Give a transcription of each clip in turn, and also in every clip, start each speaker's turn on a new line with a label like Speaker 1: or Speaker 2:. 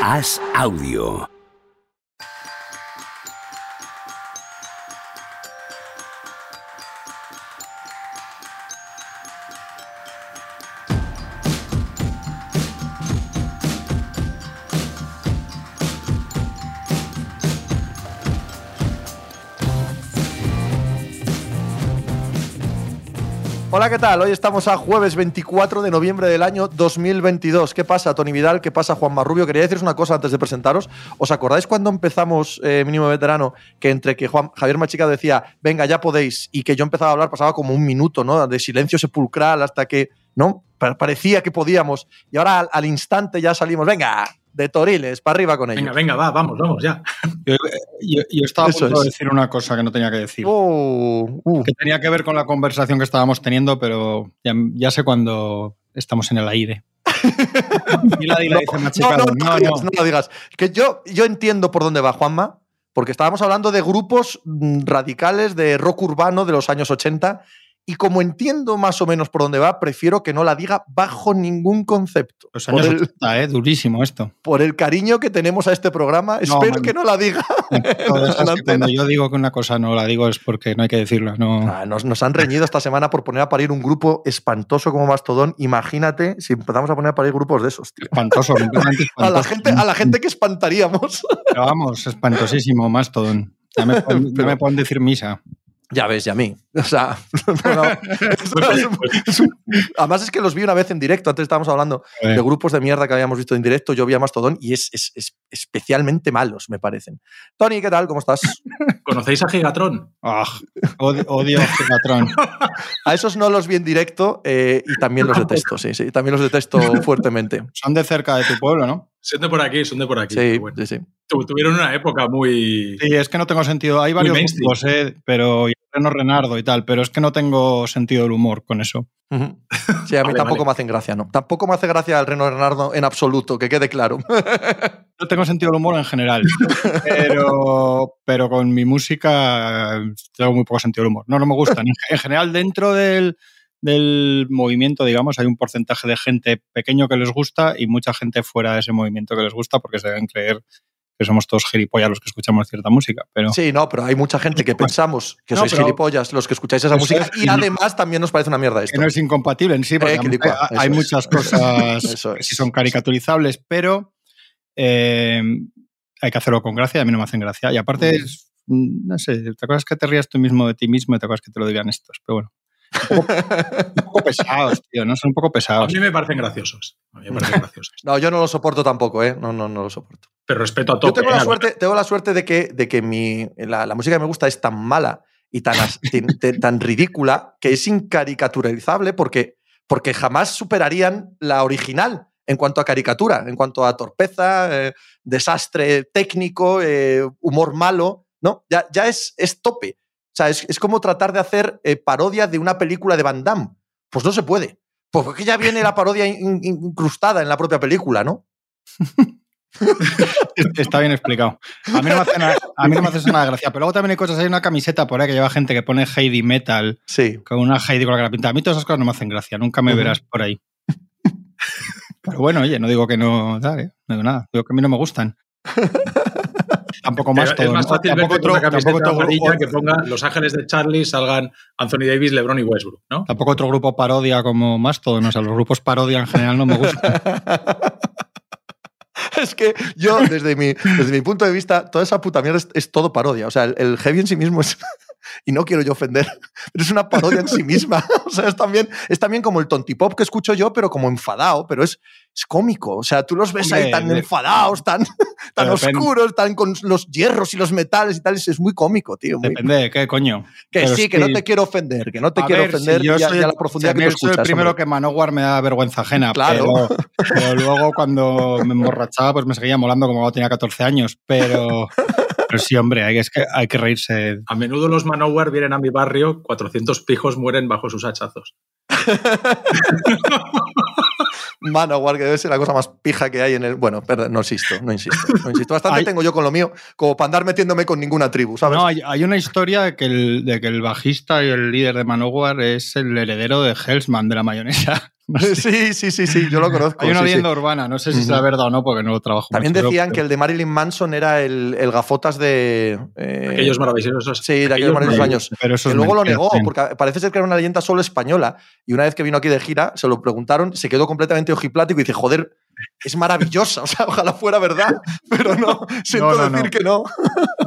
Speaker 1: Haz audio.
Speaker 2: Hola, ¿qué tal? Hoy estamos a jueves 24 de noviembre del año 2022. ¿Qué pasa, Tony Vidal? ¿Qué pasa, Juan Marrubio? Quería deciros una cosa antes de presentaros. ¿Os acordáis cuando empezamos eh, Mínimo Veterano? Que entre que Juan, Javier Machica decía, venga, ya podéis, y que yo empezaba a hablar, pasaba como un minuto, ¿no? De silencio sepulcral hasta que, ¿no? Pa- Parecía que podíamos. Y ahora al, al instante ya salimos, venga, de Toriles, para arriba con ellos.
Speaker 3: Venga, venga, va, vamos, vamos, ya.
Speaker 4: Yo, yo- yo estaba a punto de decir una cosa que no tenía que decir.
Speaker 2: Oh, uh.
Speaker 4: Que tenía que ver con la conversación que estábamos teniendo, pero ya, ya sé cuando estamos en el aire. Dila, dila, dice
Speaker 2: No,
Speaker 4: Machicado.
Speaker 2: no, no, digas, no lo digas. Que yo, yo entiendo por dónde va Juanma, porque estábamos hablando de grupos mm, radicales de rock urbano de los años 80, y como entiendo más o menos por dónde va, prefiero que no la diga bajo ningún concepto.
Speaker 4: Los
Speaker 2: Por
Speaker 4: años
Speaker 2: el,
Speaker 4: 80, ¿eh? Durísimo esto.
Speaker 2: por el cariño que tenemos a este programa, espero
Speaker 4: man.
Speaker 2: que no la diga.
Speaker 4: Es que cuando yo digo que una cosa no la digo es porque no hay que decirla. No.
Speaker 2: Ah, nos, nos han reñido esta semana por poner a parir un grupo espantoso como Mastodón. Imagínate si empezamos a poner a parir grupos de esos, tío.
Speaker 4: Espantoso, completamente
Speaker 2: A la
Speaker 4: espantoso.
Speaker 2: gente, a la gente que espantaríamos.
Speaker 4: Pero vamos, espantosísimo, Mastodon. Ya me, pueden, ya me pueden decir misa.
Speaker 2: Ya ves, y a mí. O sea, no, es- es un- es un- además es que los vi una vez en directo. Antes estábamos hablando
Speaker 4: Eh,
Speaker 2: de grupos de mierda que habíamos visto en directo. Yo vi a Mastodón y es, es- es especialmente malos, me parecen. Tony, ¿qué tal? ¿Cómo estás?
Speaker 3: ¿Conocéis a Gigatron?
Speaker 4: ah, odio, odio a patrón.
Speaker 2: A esos no los vi en directo eh, y también los detesto, sí, sí. También los detesto fuertemente.
Speaker 4: Son de cerca de tu pueblo, ¿no?
Speaker 3: Son de por aquí, son de por aquí.
Speaker 2: Sí,
Speaker 3: bueno.
Speaker 2: sí, sí.
Speaker 3: Tu- Tuvieron una época muy.
Speaker 4: Sí, es que no tengo sentido. Hay varios grupos, eh, pero y Reno Renardo y tal, pero es que no tengo sentido del humor con eso.
Speaker 2: Sí, a mí
Speaker 3: Vale,
Speaker 2: tampoco
Speaker 3: vale.
Speaker 2: me hacen gracia, ¿no? Tampoco me hace gracia el Reno Bernardo en absoluto, que quede claro.
Speaker 4: No tengo sentido del humor en general, pero, pero con mi música eh, tengo muy poco sentido del humor. No, no me gustan. En, en general, dentro del, del movimiento, digamos, hay un porcentaje de gente pequeño que les gusta y mucha gente fuera de ese movimiento que les gusta porque se deben creer que somos todos gilipollas los que escuchamos cierta música. Pero
Speaker 2: Sí, no, pero hay mucha gente que pensamos que
Speaker 4: No,
Speaker 2: sois gilipollas los que escucháis esa música
Speaker 4: es,
Speaker 2: y además también nos parece una mierda
Speaker 4: que
Speaker 2: esto.
Speaker 4: no es incompatible en sí, porque
Speaker 2: Eh, que licua,
Speaker 4: hay, muchas cosas
Speaker 2: Eso
Speaker 4: que sí son caricaturizables, pero eh, hay que hacerlo con gracia y a mí no me hacen gracia. Y aparte,
Speaker 2: Mm.
Speaker 4: es- mm, no sé, te acuerdas que te rías tú mismo de ti mismo y te acuerdas que te lo digan estos, pero bueno. Un poco, un poco pesados, tío, ¿no? Son un poco
Speaker 3: A
Speaker 4: pesados.
Speaker 3: mí me parecen graciosos. A mí me parecen graciosos.
Speaker 2: No, yo no lo soporto tampoco, ¿eh? No, no, no lo soporto.
Speaker 3: Pero respeto a
Speaker 2: Yo
Speaker 3: tope.
Speaker 2: tengo la suerte, tengo la suerte de que, de que mi, la, la música que me gusta es tan mala y tan, te- tan ridícula que es incaricaturizable porque, porque jamás superarían la original en cuanto a caricatura, en cuanto a torpeza, eh, desastre técnico, eh, humor malo, ¿no? Ya, ya es, es tope. O sea, es, es como tratar de hacer eh, parodia de una película de Van Damme. Pues no se puede. Pues porque ya viene la parodia in- in- incrustada en la propia película, ¿no?
Speaker 4: Está bien explicado. A mí, no me hace nada, a mí no me hace nada de gracia. Pero luego también hay cosas, hay una camiseta por ahí que lleva gente que pone Heidi Metal,
Speaker 2: Sí.
Speaker 4: con una Heidi con la cara pintada. A mí todas esas cosas no me hacen gracia, nunca me verás por ahí. Pero bueno, oye, no digo que no, ¿eh? no digo nada, digo que a mí no me gustan. tampoco más todo.
Speaker 3: es más
Speaker 4: ¿no?
Speaker 3: fácil
Speaker 4: tampoco otro, tampoco, otro, grupo-
Speaker 3: que ponga Los Ángeles de Charlie salgan Anthony Davis, LeBron y Westbrook, ¿no?
Speaker 4: tampoco otro grupo parodia como Mastodon. O sea, los grupos parodia en general no me gustan.
Speaker 2: es que yo, desde mi, desde mi punto de vista, toda esa puta mierda es, es todo parodia. O sea, el, el heavy en sí mismo es. Y no quiero yo ofender, pero es una parodia en sí misma. O sea, es también, es también como el tontipop que escucho yo, pero como enfadado, pero es, es cómico. O sea, tú los ves ahí tan
Speaker 4: de-
Speaker 2: enfadados, tan, tan
Speaker 4: Pero depende.
Speaker 2: oscuros, tan con los hierros y los metales y tal. Es, muy cómico, tío. muy-
Speaker 4: Depende de qué, coño.
Speaker 2: que
Speaker 4: pero
Speaker 2: sí, que no te quiero ofender, que no te
Speaker 4: A
Speaker 2: quiero
Speaker 4: ver, si
Speaker 2: ofender
Speaker 4: yo
Speaker 2: y a,
Speaker 4: soy
Speaker 2: y a
Speaker 4: el-
Speaker 2: la profundidad
Speaker 4: si
Speaker 2: que tú escuchas.
Speaker 4: el primero
Speaker 2: hombre.
Speaker 4: que Manowar me da vergüenza ajena.
Speaker 2: Claro.
Speaker 4: Pero, pero luego cuando me emborrachaba, pues me seguía molando como cuando tenía 14 años. Pero, pero sí, hombre, hay, es que hay que reírse.
Speaker 3: A menudo los Manowar vienen a mi barrio, 400 pijos mueren bajo sus hachazos.
Speaker 2: Manowar, que debe ser la cosa más pija que hay en el. Bueno, perdón, no insisto, no insisto. No insisto. Bastante
Speaker 4: Hay-
Speaker 2: tengo yo con lo mío, como para andar metiéndome con ninguna tribu, ¿sabes?
Speaker 4: No, hay, hay una historia de que, el, de que el bajista y el líder de Manowar es el heredero de Hellsman, de la mayonesa. No sé.
Speaker 2: Sí, sí, sí, sí, yo lo conozco.
Speaker 4: Hay una
Speaker 2: sí, sí.
Speaker 4: leyenda urbana, no sé si
Speaker 2: Ujú.
Speaker 4: será verdad o no, porque no lo trabajo.
Speaker 2: También
Speaker 4: mucho,
Speaker 2: decían
Speaker 4: pero-
Speaker 2: que el de Marilyn Manson era el, el gafotas de. eh,
Speaker 3: Aquellos maravillosos.
Speaker 2: Sí, de aquellos maravillosos años.
Speaker 4: Pero eso
Speaker 2: Que
Speaker 4: es
Speaker 2: luego lo negó, porque parece ser que era una leyenda solo española. Y una vez que vino aquí de gira, se lo preguntaron, se quedó completamente ojiplático y dice: Joder, es maravillosa. O sea, ojalá fuera verdad, pero no, siento
Speaker 4: no,
Speaker 2: decir
Speaker 4: no.
Speaker 2: que no.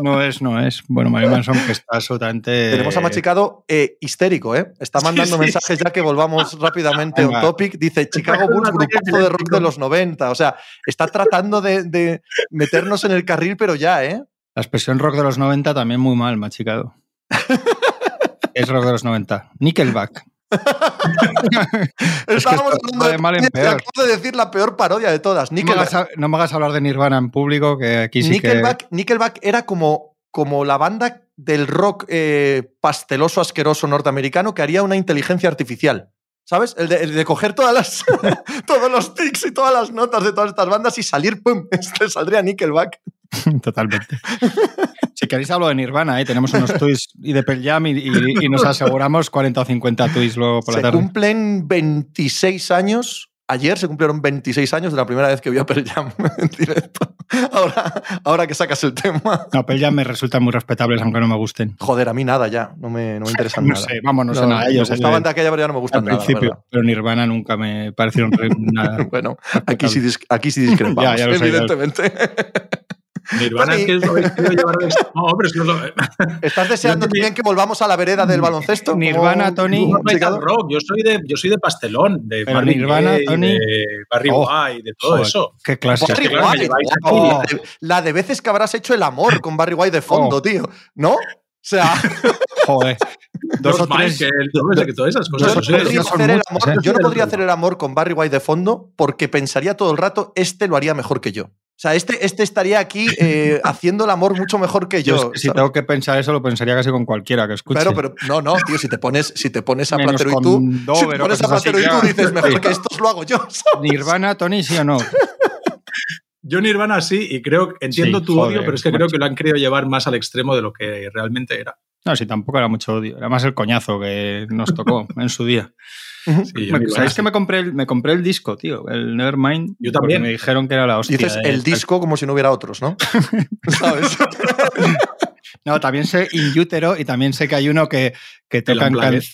Speaker 4: No es, no es. Bueno, Marilyn Manson que está absolutamente.
Speaker 2: Tenemos a Machicado eh, histérico, ¿eh? Está mandando
Speaker 3: sí,
Speaker 2: mensajes ya que volvamos rápidamente a un topic. Dice Chicago Bulls, grupazo de rock de los 90. O sea, está tratando de, de meternos en el carril, pero ya, ¿eh?
Speaker 4: La expresión rock de los 90 también muy mal, machicado. es rock de los 90. Nickelback.
Speaker 2: Estábamos hablando
Speaker 4: de mal en peor.
Speaker 2: acabo de decir la peor parodia de todas.
Speaker 4: No me, hagas,
Speaker 2: Nickelback.
Speaker 4: a- no me hagas hablar de Nirvana en público, que aquí sí
Speaker 2: Nickelback, Nickelback era como, como la banda del rock eh, pasteloso, asqueroso norteamericano que haría una inteligencia artificial. ¿Sabes? El de, el de coger todas las, todos los tics y todas las notas de todas estas bandas y salir, ¡pum! Este saldría Nickelback.
Speaker 4: que. Totalmente. Si queréis hablo de Nirvana, ¿eh? tenemos unos tweets y de Pearl Jam y, y- y nos aseguramos 40 o 50 tweets luego por la
Speaker 2: Se
Speaker 4: tarde.
Speaker 2: cumplen 26 años. Ayer se cumplieron 26 años de la primera vez que vi a Pearl Jam en directo. Ahora, ahora que sacas el tema.
Speaker 4: No, Pearl Jam me resultan muy respetables, aunque no me gusten.
Speaker 2: Joder, a mí nada ya. No me, no me interesan
Speaker 4: No
Speaker 2: nada.
Speaker 4: sé, vamos, no, sé
Speaker 2: No,
Speaker 4: nada de ellos.
Speaker 2: Me
Speaker 4: eh,
Speaker 2: gustaban de aquella, pero ya no me
Speaker 4: al
Speaker 2: gustan nada. la
Speaker 4: principio, pero Nirvana nunca me parecieron re- nada.
Speaker 2: Bueno, aquí sí, aquí sí discrepamos,
Speaker 4: Ya, ya lo sé, ya lo
Speaker 3: Nirvana es que es lo que quiero llevar de No, pero es que lo-
Speaker 2: ¿Estás deseando
Speaker 3: también-
Speaker 2: que volvamos a la vereda del baloncesto?
Speaker 4: Nirvana,
Speaker 2: Como-
Speaker 4: Tony.
Speaker 3: No, no rock. Yo soy de, yo soy de pastelón, de
Speaker 4: Pero
Speaker 3: Marvin
Speaker 4: Nirvana, Tony.
Speaker 3: de Barry
Speaker 4: Oh,
Speaker 3: White, de todo
Speaker 4: joder,
Speaker 3: eso.
Speaker 4: Qué clase.
Speaker 2: Barry
Speaker 3: claro,
Speaker 2: White, la, de, la de veces que habrás hecho el amor con Barry White de fondo,
Speaker 4: Oh.
Speaker 2: tío. ¿No? O sea,
Speaker 4: Joder. Dos o tres.
Speaker 3: Que todas esas cosas.
Speaker 2: podría, el amor,
Speaker 4: ¿eh?
Speaker 2: yo no podría hacer el amor con Barry White de fondo porque pensaría todo el rato, este lo haría mejor que yo. O sea, este, este estaría aquí eh, haciendo el amor mucho mejor que
Speaker 4: Yo
Speaker 2: yo.
Speaker 4: es que si
Speaker 2: ¿sabes?
Speaker 4: tengo que pensar eso, lo pensaría casi con cualquiera que escuche.
Speaker 2: Claro, pero no, no, tío, si te pones, si te pones a Platero y tú, si te pones a Platero y tú dices, mejor que estos lo hago yo. ¿sabes?
Speaker 4: Nirvana, Tony, sí o no.
Speaker 3: Yo Nirvana sí, y creo, entiendo
Speaker 4: Sí,
Speaker 3: tu
Speaker 4: joder,
Speaker 3: odio, pero es que creo que lo han querido llevar más al extremo de lo que realmente era.
Speaker 4: No, sí, tampoco era mucho odio. Era más el coñazo que nos tocó en su día.
Speaker 3: Sí,
Speaker 4: Me- ¿Sabéis que me compré, el, me compré el disco, tío? El Nevermind.
Speaker 3: Yo también.
Speaker 4: Me dijeron que era la hostia.
Speaker 2: Dices
Speaker 4: de-
Speaker 2: el disco como si no hubiera otros, ¿no? ¿Sabes?
Speaker 4: No, también sé In Utero y también sé que hay uno que, que tocan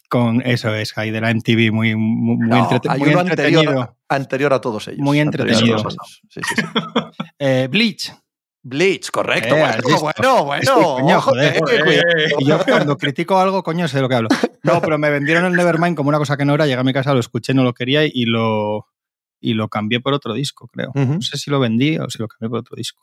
Speaker 4: con eso es, ahí de la MTV, muy, muy, muy
Speaker 2: No,
Speaker 4: entrete-
Speaker 2: hay
Speaker 4: muy
Speaker 2: uno
Speaker 4: entretenido.
Speaker 2: anterior, anterior a todos ellos.
Speaker 4: Muy entretenido.
Speaker 2: todos ellos. Sí, sí, sí.
Speaker 4: Eh, Bleach.
Speaker 2: Bleach, correcto.
Speaker 4: Eh,
Speaker 2: bueno, bueno, bueno.
Speaker 4: Sí, coño, joder.
Speaker 2: eh,
Speaker 3: Joder.
Speaker 4: Y yo cuando critico algo, coño, sé de lo que hablo. No, pero me vendieron el Nevermind como una cosa que no era, llegué a mi casa, lo escuché, no lo quería y lo, y lo cambié por otro disco, creo. No sé si lo vendí o si lo cambié por otro disco.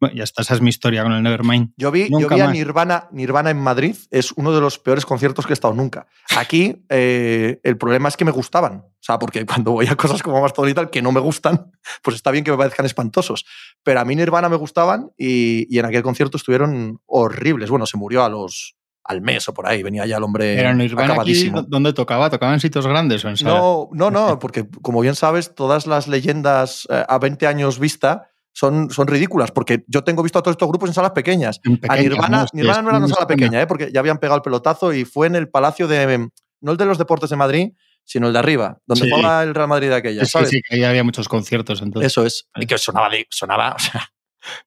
Speaker 4: Bueno, ya está, esa es mi historia con el Nevermind.
Speaker 2: Yo vi, yo vi a. Nirvana, Nirvana en Madrid, es uno de los peores conciertos que he estado nunca. Aquí eh, el problema es que me gustaban. O sea, porque cuando voy a cosas como Mastodon y tal que no me gustan, pues está bien que me parezcan espantosos. Pero a mí Nirvana me gustaban y, y en aquel concierto estuvieron horribles. Bueno, se murió a los al mes o por ahí, venía ya el hombre
Speaker 4: Pero Nirvana aquí,
Speaker 2: acabadísimo.
Speaker 4: ¿dónde tocaba? ¿Tocaba en sitios grandes o en salas?
Speaker 2: No, no, no, porque como bien sabes, todas las leyendas eh, a 20 años vista son, son ridículas, porque yo tengo visto a todos estos grupos en salas pequeñas.
Speaker 4: En
Speaker 2: A
Speaker 4: pequeñas,
Speaker 2: Nirvana,
Speaker 4: Hostia,
Speaker 2: Nirvana no era
Speaker 4: es
Speaker 2: una sala pequeña, ¿eh? porque ya habían pegado el pelotazo y fue en el Palacio de. No el de los Deportes de Madrid, sino el de arriba, donde
Speaker 3: Sí.
Speaker 2: jugaba el Real Madrid de aquella,
Speaker 4: Sí,
Speaker 2: ¿sabes?
Speaker 4: sí, que ahí había muchos conciertos entonces.
Speaker 2: Eso es. Y que sonaba, sonaba, o sea,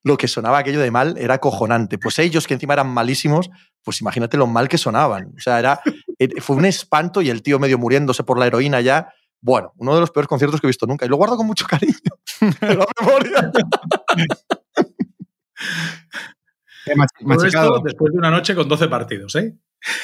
Speaker 2: lo que sonaba aquello de mal era cojonante. Pues ellos, que encima eran malísimos, pues imagínate lo mal que sonaban. O sea, era, eh, fue un espanto y el tío medio muriéndose por la heroína ya. Bueno, uno de los peores conciertos que he visto nunca. Y lo guardo con mucho cariño la memoria.
Speaker 4: Mach-
Speaker 3: Todo
Speaker 4: machicado.
Speaker 3: esto después de una noche con 12 partidos, ¿eh?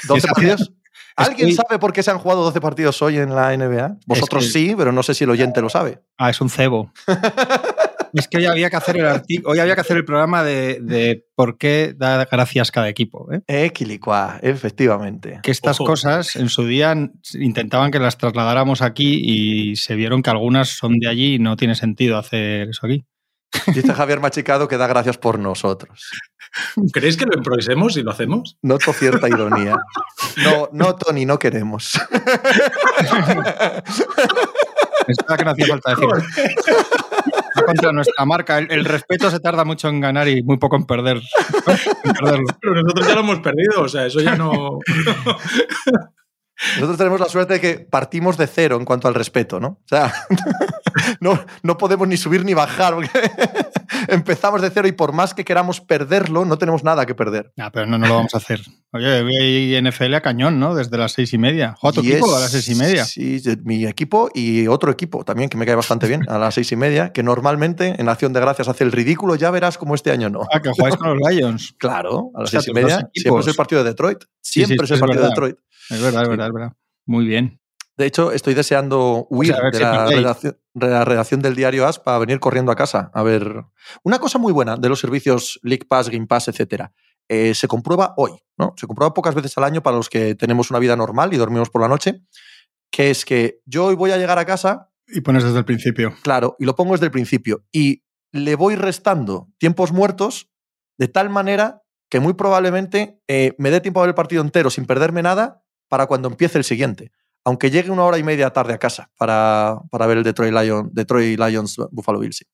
Speaker 2: 12
Speaker 4: Esa-
Speaker 2: partidos. ¿Alguien
Speaker 4: Estoy-
Speaker 2: sabe por qué se han jugado 12 partidos hoy en la NBA? Vosotros
Speaker 4: que-
Speaker 2: sí, pero no sé si el oyente lo sabe.
Speaker 4: Ah, es un cebo. es que hoy había que hacer el artículo, hoy había que hacer el programa de, de por qué da gracias cada equipo. ¿eh?
Speaker 2: Equilicua, efectivamente.
Speaker 4: Que estas
Speaker 3: Ojo.
Speaker 4: cosas en su día intentaban que las trasladáramos aquí y se vieron que algunas son de allí y no tiene sentido hacer eso aquí.
Speaker 2: Dice Javier Machicado que da gracias por nosotros.
Speaker 3: ¿Creéis que lo improvisemos y lo hacemos?
Speaker 2: Noto cierta ironía. No, no, Tony, no queremos.
Speaker 4: Es verdad que no hacía falta decir. Va contra nuestra marca. El, el respeto se tarda mucho en ganar y muy poco en perder. en perderlo.
Speaker 3: Pero nosotros ya lo hemos perdido, o sea, eso ya no.
Speaker 2: Nosotros tenemos la suerte de que partimos de cero en cuanto al respeto, ¿no? O sea, no, no podemos ni subir ni bajar, porque empezamos de cero y por más que queramos perderlo, no tenemos nada que perder.
Speaker 4: Ah, pero no, no lo vamos a hacer. Oye, voy NFL a cañón, ¿no? Desde las seis y media. ¿Juega tu equipo a las seis y media?
Speaker 2: Sí, mi equipo y otro equipo también, que me cae bastante bien, a las seis y media, que normalmente en Acción de Gracias hace el ridículo, ya verás como este año no.
Speaker 4: Ah, que jugáis con los Lions.
Speaker 2: Claro, a las
Speaker 4: O sea,
Speaker 2: seis y media siempre es el partido de Detroit.
Speaker 4: Sí, sí,
Speaker 2: Siempre es el
Speaker 4: es
Speaker 2: partido de. Detroit.
Speaker 4: Es verdad, es verdad, es verdad. Muy bien.
Speaker 2: De hecho, estoy deseando huir de la
Speaker 4: perdéis.
Speaker 2: redacción, de la redacción del diario As para venir corriendo a casa. A ver, una cosa muy buena de los servicios League Pass, Game Pass, etcétera. eh, se comprueba hoy, ¿no? Se comprueba pocas veces al año para los que tenemos una vida normal y dormimos por la noche, que es que yo hoy voy a llegar a casa,
Speaker 4: Y pones desde el principio.
Speaker 2: claro, y lo pongo desde el principio, y le voy restando tiempos muertos de tal manera que muy probablemente eh, me dé tiempo a ver el partido entero sin perderme nada para cuando empiece el siguiente. Aunque llegue una hora y media tarde a casa para, para ver el Detroit, Lion, Detroit Lions Buffalo Bills. sí.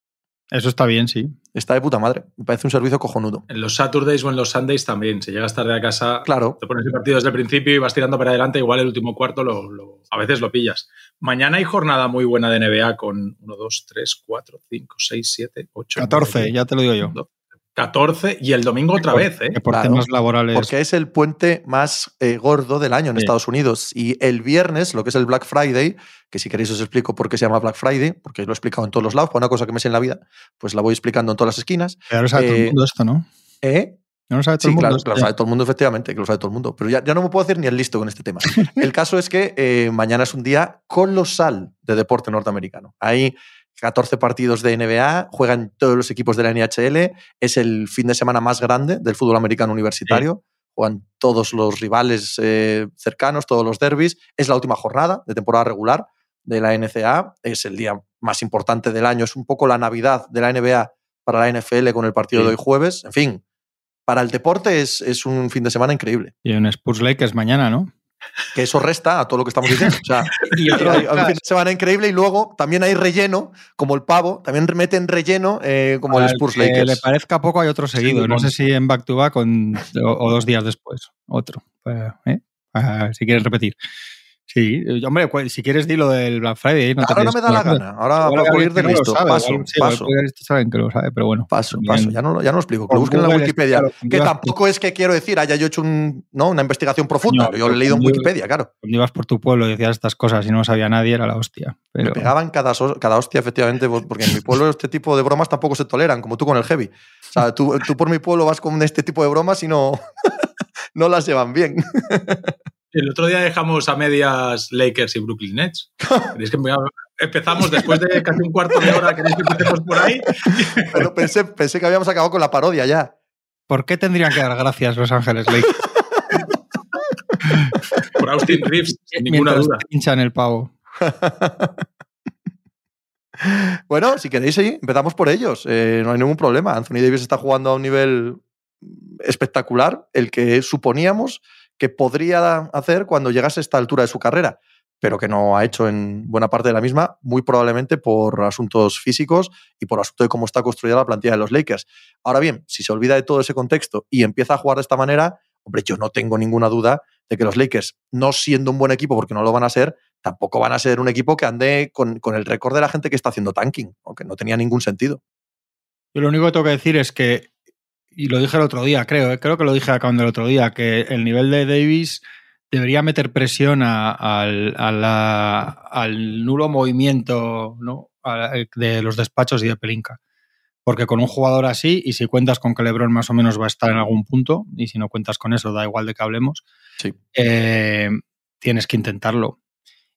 Speaker 4: Eso está bien, sí.
Speaker 2: Está de puta madre. Me parece un servicio cojonudo.
Speaker 3: En los Saturdays o en los Sundays también. Si llegas tarde a casa,
Speaker 2: Claro.
Speaker 3: te pones el partido desde el principio y vas tirando para adelante. Igual el último cuarto lo, lo- a veces lo pillas. Mañana hay jornada muy buena de NBA con 1, 2, 3, 4, 5, 6, 7, 8.
Speaker 4: 14, ya te lo digo yo.
Speaker 3: 14 y el domingo otra
Speaker 4: Por-
Speaker 3: vez, ¿eh?
Speaker 4: Por
Speaker 2: Claro,
Speaker 4: temas laborales.
Speaker 2: Porque es el puente más eh, gordo del año en
Speaker 4: Sí.
Speaker 2: Estados Unidos. Y el viernes, lo que es el Black Friday, que si queréis os explico por qué se llama Black Friday, porque lo he explicado en todos los lados, por una cosa que me sé en la vida, pues la voy explicando en todas las esquinas.
Speaker 4: Ya lo sabe todo
Speaker 2: eh,
Speaker 4: el mundo esto, ¿no?
Speaker 2: ¿Eh?
Speaker 4: No lo sabe todo
Speaker 2: Sí,
Speaker 4: el mundo.
Speaker 2: claro, que lo sabe todo el mundo, efectivamente, que lo sabe todo el mundo. Pero ya, ya no me puedo hacer ni el listo con este tema. El caso es que eh, mañana es un día colosal de deporte norteamericano. Hay 14 partidos de NBA, juegan todos los equipos de la NHL, es el fin de semana más grande del fútbol americano universitario. Juegan todos los rivales eh, cercanos, todos los derbis. Es la última jornada de temporada regular de la NCA. Es el día más importante del año. Es un poco la Navidad de la NBA para la NFL con el partido
Speaker 4: Sí.
Speaker 2: de hoy jueves. En fin, para el deporte es, es un fin de semana increíble.
Speaker 4: Y un Spurs Lakers mañana, ¿no?
Speaker 2: Que eso resta a todo lo que estamos diciendo. O sea,
Speaker 4: Y
Speaker 2: hay, hay un fin de semana increíble y luego también hay relleno, como el pavo, también meten relleno eh, como el Spurs
Speaker 4: que le parezca poco, hay otro seguido. no sé si en back to back o, dos días después. Otro. Pues, ¿eh? Si quieres repetir. Sí, eh, hombre, si quieres di lo del Black Friday. No te
Speaker 2: Ahora no me da la gana. Ahora para
Speaker 4: alguien
Speaker 2: ir de listo. paso, paso.
Speaker 4: puede- saben que lo sabe, pero bueno.
Speaker 2: Paso, paso. Ya no, lo- ya no lo explico. Que lo busquen en la Wikipedia. que tampoco es que quiero decir haya yo hecho un, ¿no? una investigación profunda. Yo lo he leído en. Wikipedia, claro.
Speaker 4: Cuando ibas por tu pueblo y decías estas cosas y no sabía nadie, era la hostia.
Speaker 2: Me pegaban cada, hostia, efectivamente, por- porque en mi pueblo este tipo de bromas tampoco se toleran, como tú con el heavy. O sea, tú, tú por mi pueblo vas con este tipo de bromas y no, no las llevan bien.
Speaker 3: El otro día dejamos a medias Lakers y Brooklyn Nets. ¿Queréis que empe- empezamos después de casi un cuarto de hora? ¿Queréis que empecemos por ahí?
Speaker 2: Pero pensé, pensé que habíamos acabado con la parodia ya.
Speaker 4: ¿por qué tendrían que dar gracias Los Ángeles Lakers?
Speaker 3: Por Austin Reeves, sin ninguna
Speaker 4: Mientras
Speaker 3: duda.
Speaker 4: pinchan el pavo.
Speaker 2: Bueno, si queréis, sí, empezamos por ellos. Eh, no hay ningún problema. Anthony Davis está jugando a un nivel espectacular, el que suponíamos que podría hacer cuando llegase a esta altura de su carrera, pero que no ha hecho en buena parte de la misma, muy probablemente por asuntos físicos y por asunto de cómo está construida la plantilla de los Lakers. Ahora bien, si se olvida de todo ese contexto y empieza a jugar de esta manera, hombre, yo no tengo ninguna duda de que los Lakers, no siendo un buen equipo, porque no lo van a ser, tampoco van a ser un equipo que ande con, con el récord de la gente que está haciendo tanking, aunque no tenía ningún sentido.
Speaker 4: Yo lo único que tengo que decir es que, y lo dije el otro día, creo, ¿eh? creo que lo dije acabando el otro día, que el nivel de Davis debería meter presión a- al, a la- al nulo movimiento ¿no? A- de los despachos y de Pelinka. Porque con un jugador así, y si cuentas con que LeBron más o menos va a estar en algún punto, y si no cuentas con eso, da igual de que hablemos,
Speaker 2: Sí.
Speaker 4: eh, tienes que intentarlo.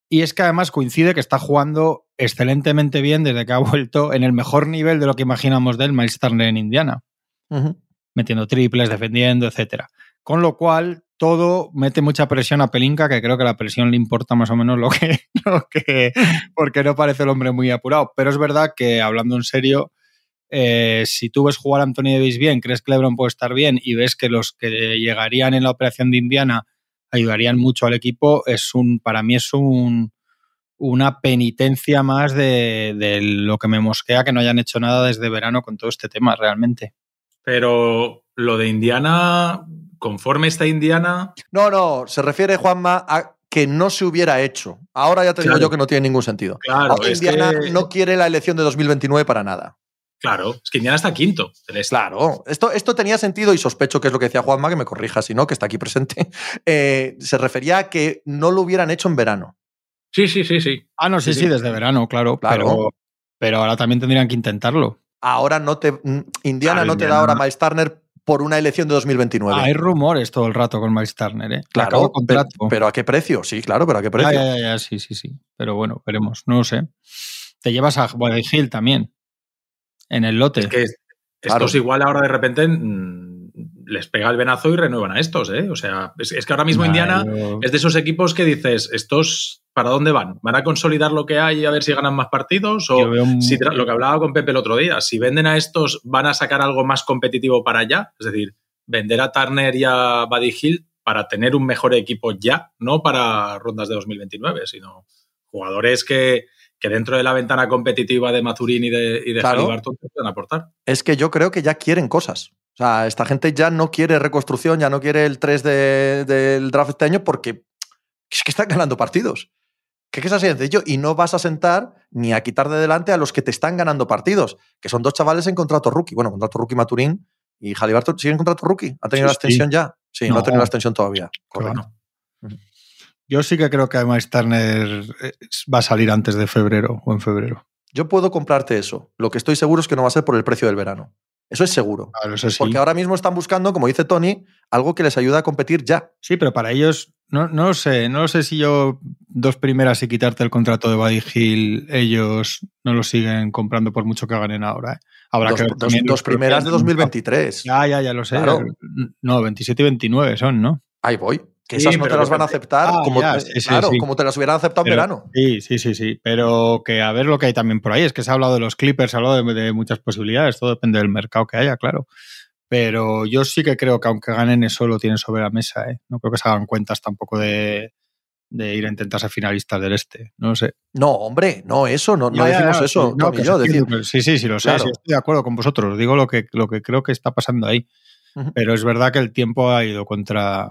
Speaker 4: Y es que además coincide que está jugando excelentemente bien desde que ha vuelto en el mejor nivel de lo que imaginamos de él, Miles Turner en Indiana,
Speaker 2: Ujú.
Speaker 4: Metiendo triples, defendiendo, etcétera. Con lo cual, todo mete mucha presión a Pelinka, que creo que la presión le importa más o menos lo que, lo que porque no parece el hombre muy apurado. Pero es verdad que, hablando en serio, eh, si tú ves jugar a Anthony Davis bien, crees que LeBron puede estar bien y ves que los que llegarían en la operación de Indiana ayudarían mucho al equipo, es un, para mí es un, una penitencia más de, de lo que me mosquea que no hayan hecho nada desde verano con todo este tema realmente.
Speaker 3: Pero lo de Indiana, conforme está Indiana,
Speaker 2: No, no, se refiere Juanma a que no se hubiera hecho. Ahora ya te digo yo que no tiene ningún sentido.
Speaker 3: Claro,
Speaker 2: Ahora Indiana
Speaker 3: que-
Speaker 2: no quiere la elección de 2029 para nada.
Speaker 3: Claro, es que Indiana está quinto este.
Speaker 2: Claro, esto, esto tenía sentido y sospecho que es lo que decía Juanma, que me corrija si no, que está aquí presente. Eh, se refería a que no lo hubieran hecho en verano.
Speaker 3: Sí, sí, sí, sí.
Speaker 4: Ah, no, sí,
Speaker 3: Sí,
Speaker 4: sí,
Speaker 3: sí.
Speaker 4: desde verano, claro.
Speaker 2: Claro.
Speaker 4: Pero, pero ahora también tendrían que intentarlo.
Speaker 2: Ahora no te. mm, Indiana no te da ahora Miles Turner por una elección de 2029.
Speaker 4: Ah, hay rumores todo el rato con Miles Turner, ¿eh?
Speaker 2: claro, pero,
Speaker 4: contrato.
Speaker 2: pero ¿a qué precio? Sí, claro, pero ¿a qué precio?
Speaker 4: Ya, ya, ya, sí, sí, sí. Pero bueno, veremos. No lo sé. Te llevas a Buddy Hill también. En el lote.
Speaker 3: Es que
Speaker 2: Claro.
Speaker 3: estos igual ahora de repente mm, les pega el venazo y renuevan a estos, ¿eh? O sea, es, es que ahora mismo Indiana es de esos equipos que dices, ¿estos para dónde van? ¿Van a consolidar lo que hay y a ver si ganan más partidos? O
Speaker 4: un-
Speaker 3: si lo que hablaba con Pepe el otro día, si venden a estos, ¿van a sacar algo más competitivo para allá? Es decir, vender a Turner y a Buddy Hill para tener un mejor equipo ya, no para rondas de 2029, sino jugadores que, que dentro de la ventana competitiva de Mazurín y de, y de
Speaker 2: Claro.
Speaker 3: Halliburton pueden aportar.
Speaker 2: Es que yo creo que ya quieren cosas. O sea, esta gente ya no quiere reconstrucción, ya no quiere el 3 de- del draft este año porque es que están ganando partidos. Que es así de sencillo. Y no vas a sentar ni a quitar de delante a los que te están ganando partidos, que son dos chavales en contrato rookie. Bueno, contrato rookie Maturín y Halliburton. ¿Siguen en contrato rookie? ¿Ha tenido
Speaker 4: Sí,
Speaker 2: la extensión ya? Sí, no.
Speaker 4: No.
Speaker 2: ha tenido la extensión todavía. Correcto.
Speaker 4: Yo sí que creo que Miles Turner eh, va a salir antes de febrero o en febrero.
Speaker 2: Yo puedo comprarte eso. Lo que estoy seguro es que no va a ser por el precio del verano. Eso es seguro.
Speaker 4: Claro, eso sí.
Speaker 2: Porque ahora mismo están buscando, como dice Tony, algo que les ayude a competir ya.
Speaker 4: Sí, pero para ellos, no, no lo sé. No lo sé si yo dos primeras y quitarte el contrato de Buddy Hill, ellos no lo siguen comprando por mucho que ganen ahora. ¿eh? Habrá
Speaker 2: Dos,
Speaker 4: que ver
Speaker 2: dos- dos primeras de
Speaker 4: propios-
Speaker 2: 2023.
Speaker 4: Ya, ya, ya lo sé.
Speaker 2: Claro.
Speaker 4: No, 27 y 29 son, ¿no?
Speaker 2: Ahí voy. Que
Speaker 3: Sí,
Speaker 2: esas no te las van a aceptar
Speaker 4: Ah,
Speaker 2: como,
Speaker 4: ya, sí, sí,
Speaker 2: claro,
Speaker 4: sí.
Speaker 2: como te las hubieran aceptado en verano.
Speaker 4: Sí, sí, sí, sí. Pero que a ver lo que hay también por ahí. Es que se ha hablado de los Clippers, se ha hablado de, de muchas posibilidades. Todo depende del mercado que haya, claro. Pero yo sí que creo que aunque ganen eso, lo tienen sobre la mesa. ¿eh? No creo que se hagan cuentas tampoco de, de ir a intentar ser finalistas del este. No lo sé.
Speaker 2: No, hombre, no, eso, no,
Speaker 4: Ya,
Speaker 2: decimos
Speaker 4: ya,
Speaker 2: eso,
Speaker 4: sí, no, que
Speaker 2: yo. Decir,
Speaker 4: sí, sí, sí, lo sé.
Speaker 2: Claro.
Speaker 4: sí, estoy de acuerdo con vosotros. Digo lo que, lo que creo que está pasando ahí. Pero es verdad que el tiempo ha ido contra,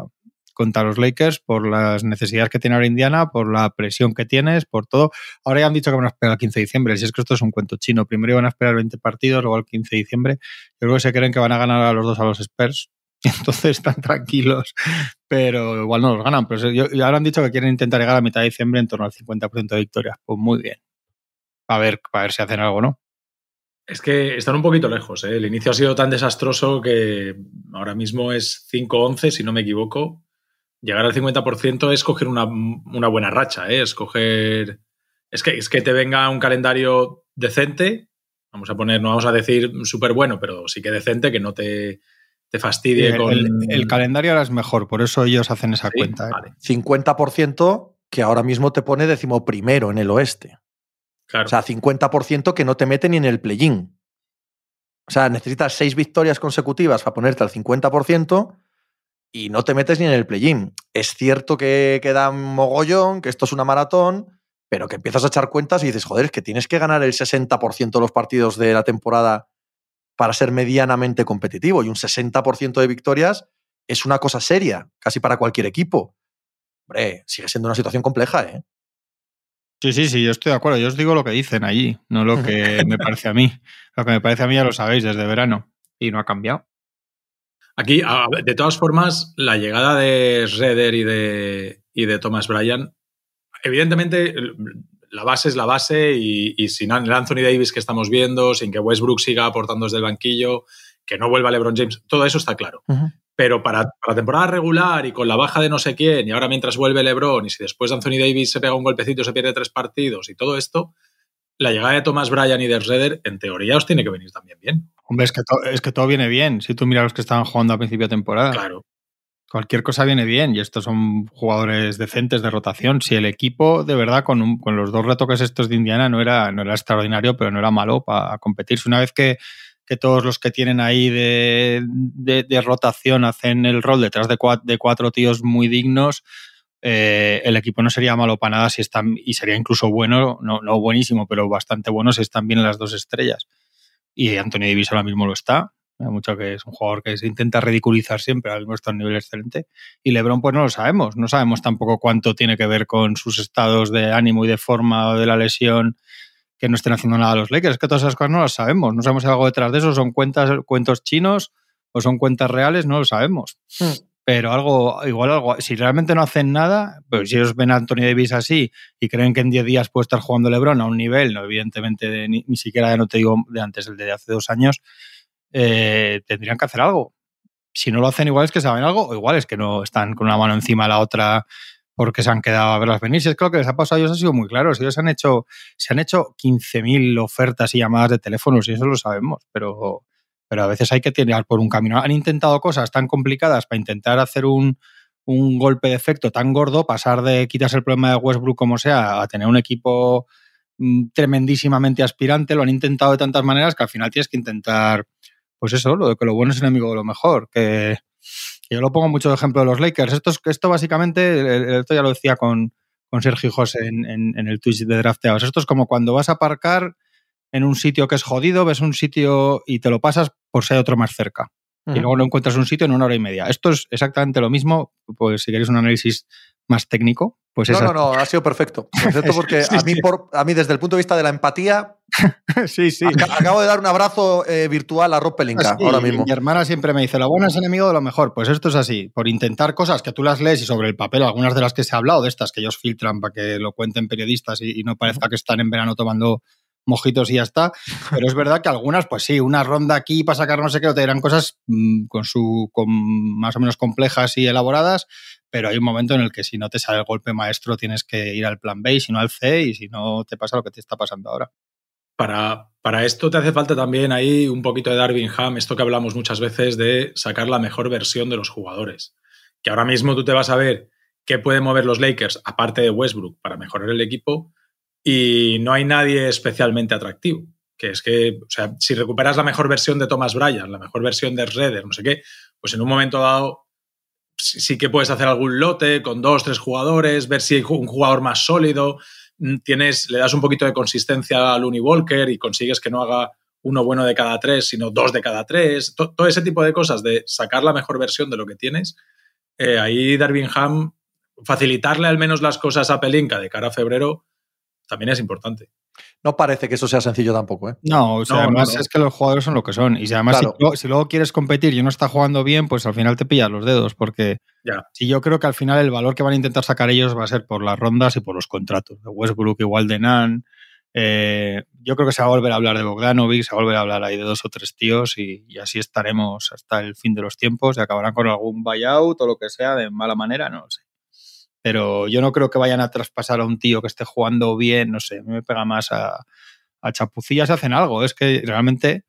Speaker 4: contra los Lakers por las necesidades que tiene ahora Indiana, por la presión que tienes, por todo. Ahora ya han dicho que van a esperar el 15 de diciembre. Si es que esto es un cuento chino. Primero iban a esperar 20 partidos, luego el 15 de diciembre. Yo creo que se creen que van a ganar a los dos a los Spurs. Entonces están tranquilos, pero igual no los ganan. Pero ahora han dicho que quieren intentar llegar a mitad de diciembre en torno al 50% de victorias. Pues muy bien. A ver, a ver si hacen algo no.
Speaker 3: Es que están un poquito lejos. ¿eh? El inicio ha sido tan desastroso que ahora mismo es 5-11, si no me equivoco. Llegar al 50% es coger una, una buena racha. ¿eh? Es coger. Es que, es que te venga un calendario decente. Vamos a poner, no vamos a decir súper bueno, pero sí que decente, que no te, te fastidie
Speaker 4: el,
Speaker 3: con.
Speaker 4: el- el calendario ahora es mejor, por eso ellos hacen esa
Speaker 3: Sí,
Speaker 4: cuenta. ¿eh?
Speaker 3: vale,
Speaker 2: 50% que ahora mismo te pone decimoprimero en el oeste.
Speaker 3: claro.
Speaker 2: O sea, 50% que no te mete ni en el play-in. O sea, necesitas seis victorias consecutivas para ponerte al 50% y no te metes ni en el play-in. Es cierto que queda mogollón, que esto es una maratón, pero que empiezas a echar cuentas y dices, joder, es que tienes que ganar el 60% de los partidos de la temporada para ser medianamente competitivo. Y un 60% de victorias es una cosa seria, casi para cualquier equipo. Hombre, sigue siendo una situación compleja, ¿eh?
Speaker 4: Sí, sí, sí, yo estoy de acuerdo. Yo os digo lo que dicen allí, no lo que me parece a mí. Lo que me parece a mí ya lo sabéis desde verano y no ha cambiado.
Speaker 3: Aquí, de todas formas, la llegada de Schroeder y de, y de Thomas Bryan, evidentemente la base es la base y, y sin el Anthony Davis que estamos viendo, sin que Westbrook siga aportando desde el banquillo, que no vuelva LeBron James, todo eso está claro. Pero para, para la temporada regular y con la baja de no sé quién, y ahora mientras vuelve LeBron, y si después Anthony Davis se pega un golpecito, se pierde tres partidos y todo esto, la llegada de Thomas Bryan y de Schroeder, en teoría, os tiene que venir también bien.
Speaker 4: Hombre, es que, to- es que todo viene bien. Si tú miras los que estaban jugando a principio de temporada,
Speaker 3: Claro.
Speaker 4: cualquier cosa viene bien y estos son jugadores decentes de rotación. Si el equipo, de verdad, con, un- con los dos retoques estos de Indiana no era, no era extraordinario, pero no era malo para competirse. Una vez que, que todos los que tienen ahí de, de- de rotación hacen el rol detrás de cuatro, de cuatro tíos muy dignos, eh, el equipo no sería malo para nada si están, y sería incluso bueno, no, no buenísimo, pero bastante bueno si están bien las dos estrellas. Y Anthony Davis ahora mismo lo está. Mucho que es un jugador que se intenta ridiculizar siempre, al menos está a un nivel excelente. Y LeBron, pues no lo sabemos. No sabemos tampoco cuánto tiene que ver con sus estados de ánimo y de forma o de la lesión que no estén haciendo nada los Lakers. Es que todas esas cosas no las sabemos. No sabemos si algo detrás de eso son cuentas, cuentos chinos o son cuentas reales, no lo sabemos.
Speaker 2: Hmm.
Speaker 4: Pero algo, igual algo, si realmente no hacen nada, pues si ellos ven a Anthony Davis así y creen que en 10 días puede estar jugando LeBron a un nivel, no evidentemente de, ni, ni, siquiera, no te digo de antes, el de hace dos años, eh, tendrían que hacer algo. Si no lo hacen, igual es que saben algo, o igual es que no están con una mano encima de la otra porque se han quedado a verlas venir. Si es que lo que les ha pasado a ellos ha sido muy claro. Si ellos han hecho, se han hecho 15.000 ofertas y llamadas de teléfonos, y eso lo sabemos, pero pero a veces hay que tirar por un camino. Han intentado cosas tan complicadas para intentar hacer un, un golpe de efecto tan gordo, pasar de quitarse el problema de Westbrook como sea a tener un equipo mm, tremendísimamente aspirante, lo han intentado de tantas maneras que al final tienes que intentar, pues eso, lo de que lo bueno es enemigo de lo mejor, que, yo lo pongo mucho de ejemplo de los Lakers. Esto, esto básicamente, esto ya lo decía con, con Sergio José en, en, en el Twitch de Drafteados, esto es como cuando vas a aparcar en un sitio que es jodido, ves un sitio y te lo pasas por si hay otro más cerca. Uh -huh. Y luego no encuentras un sitio en una hora y media. Esto es exactamente lo mismo, pues si queréis un análisis más técnico, pues
Speaker 2: No, no, no, ha sido perfecto. Perfecto porque sí, a, mí, sí. por, a mí, desde el punto de vista de la empatía,
Speaker 4: sí, sí.
Speaker 2: acabo de dar un abrazo eh, virtual a Rob Pelinka ahora mismo.
Speaker 4: Mi hermana siempre me dice, lo bueno es enemigo de lo mejor. Pues esto es así, por intentar cosas que tú las lees y sobre el papel, algunas de las que se ha hablado, de estas que ellos filtran para que lo cuenten periodistas y, y no parezca que están en verano tomando mojitos y ya está. Pero es verdad que algunas, pues sí, una ronda aquí para sacar no sé qué, te dirán cosas mmm, con su con más o menos complejas y elaboradas, pero hay un momento en el que si no te sale el golpe maestro tienes que ir al plan B y si no al C y si no te pasa lo que te está pasando ahora.
Speaker 3: Para, para esto te hace falta también ahí un poquito de Darwin Ham, esto que hablamos muchas veces de sacar la mejor versión de los jugadores. Que ahora mismo tú te vas a ver qué pueden mover los Lakers, aparte de Westbrook, para mejorar el equipo, y no hay nadie especialmente atractivo. Que es que, o sea, si recuperas la mejor versión de Thomas Bryan, la mejor versión de Redder, no sé qué, pues en un momento dado sí, que puedes hacer algún lote con dos, tres jugadores, ver si hay un jugador más sólido, mm, tienes, le das un poquito de consistencia a Looney Walker y consigues que no haga uno bueno de cada tres, sino dos de cada tres, todo, ese tipo de cosas de sacar la mejor versión de lo que tienes. Eh, ahí Darwin Ham, facilitarle al menos las cosas a Pelinka de cara a febrero, también es importante.
Speaker 2: No parece que eso sea sencillo tampoco, ¿eh?
Speaker 4: No, o sea, no, además no, no. es que los jugadores son lo que son. Y si además claro. si, luego, si, luego, quieres competir y no está jugando bien, pues al final te pillas los dedos. Porque
Speaker 3: ya.
Speaker 4: si yo creo que al final el valor que van a intentar sacar ellos va a ser por las rondas y por los contratos. De Westbrook, igual de Nan. Eh, yo creo que se va a volver a hablar de Bogdanovic, se va a volver a hablar ahí de dos o tres tíos y, y, así estaremos hasta el fin de los tiempos y acabarán con algún buyout o lo que sea de mala manera, no lo sé pero yo no creo que vayan a traspasar a un tío que esté jugando bien, no sé, a mí me pega más a, a chapucillas, hacen algo, es que realmente,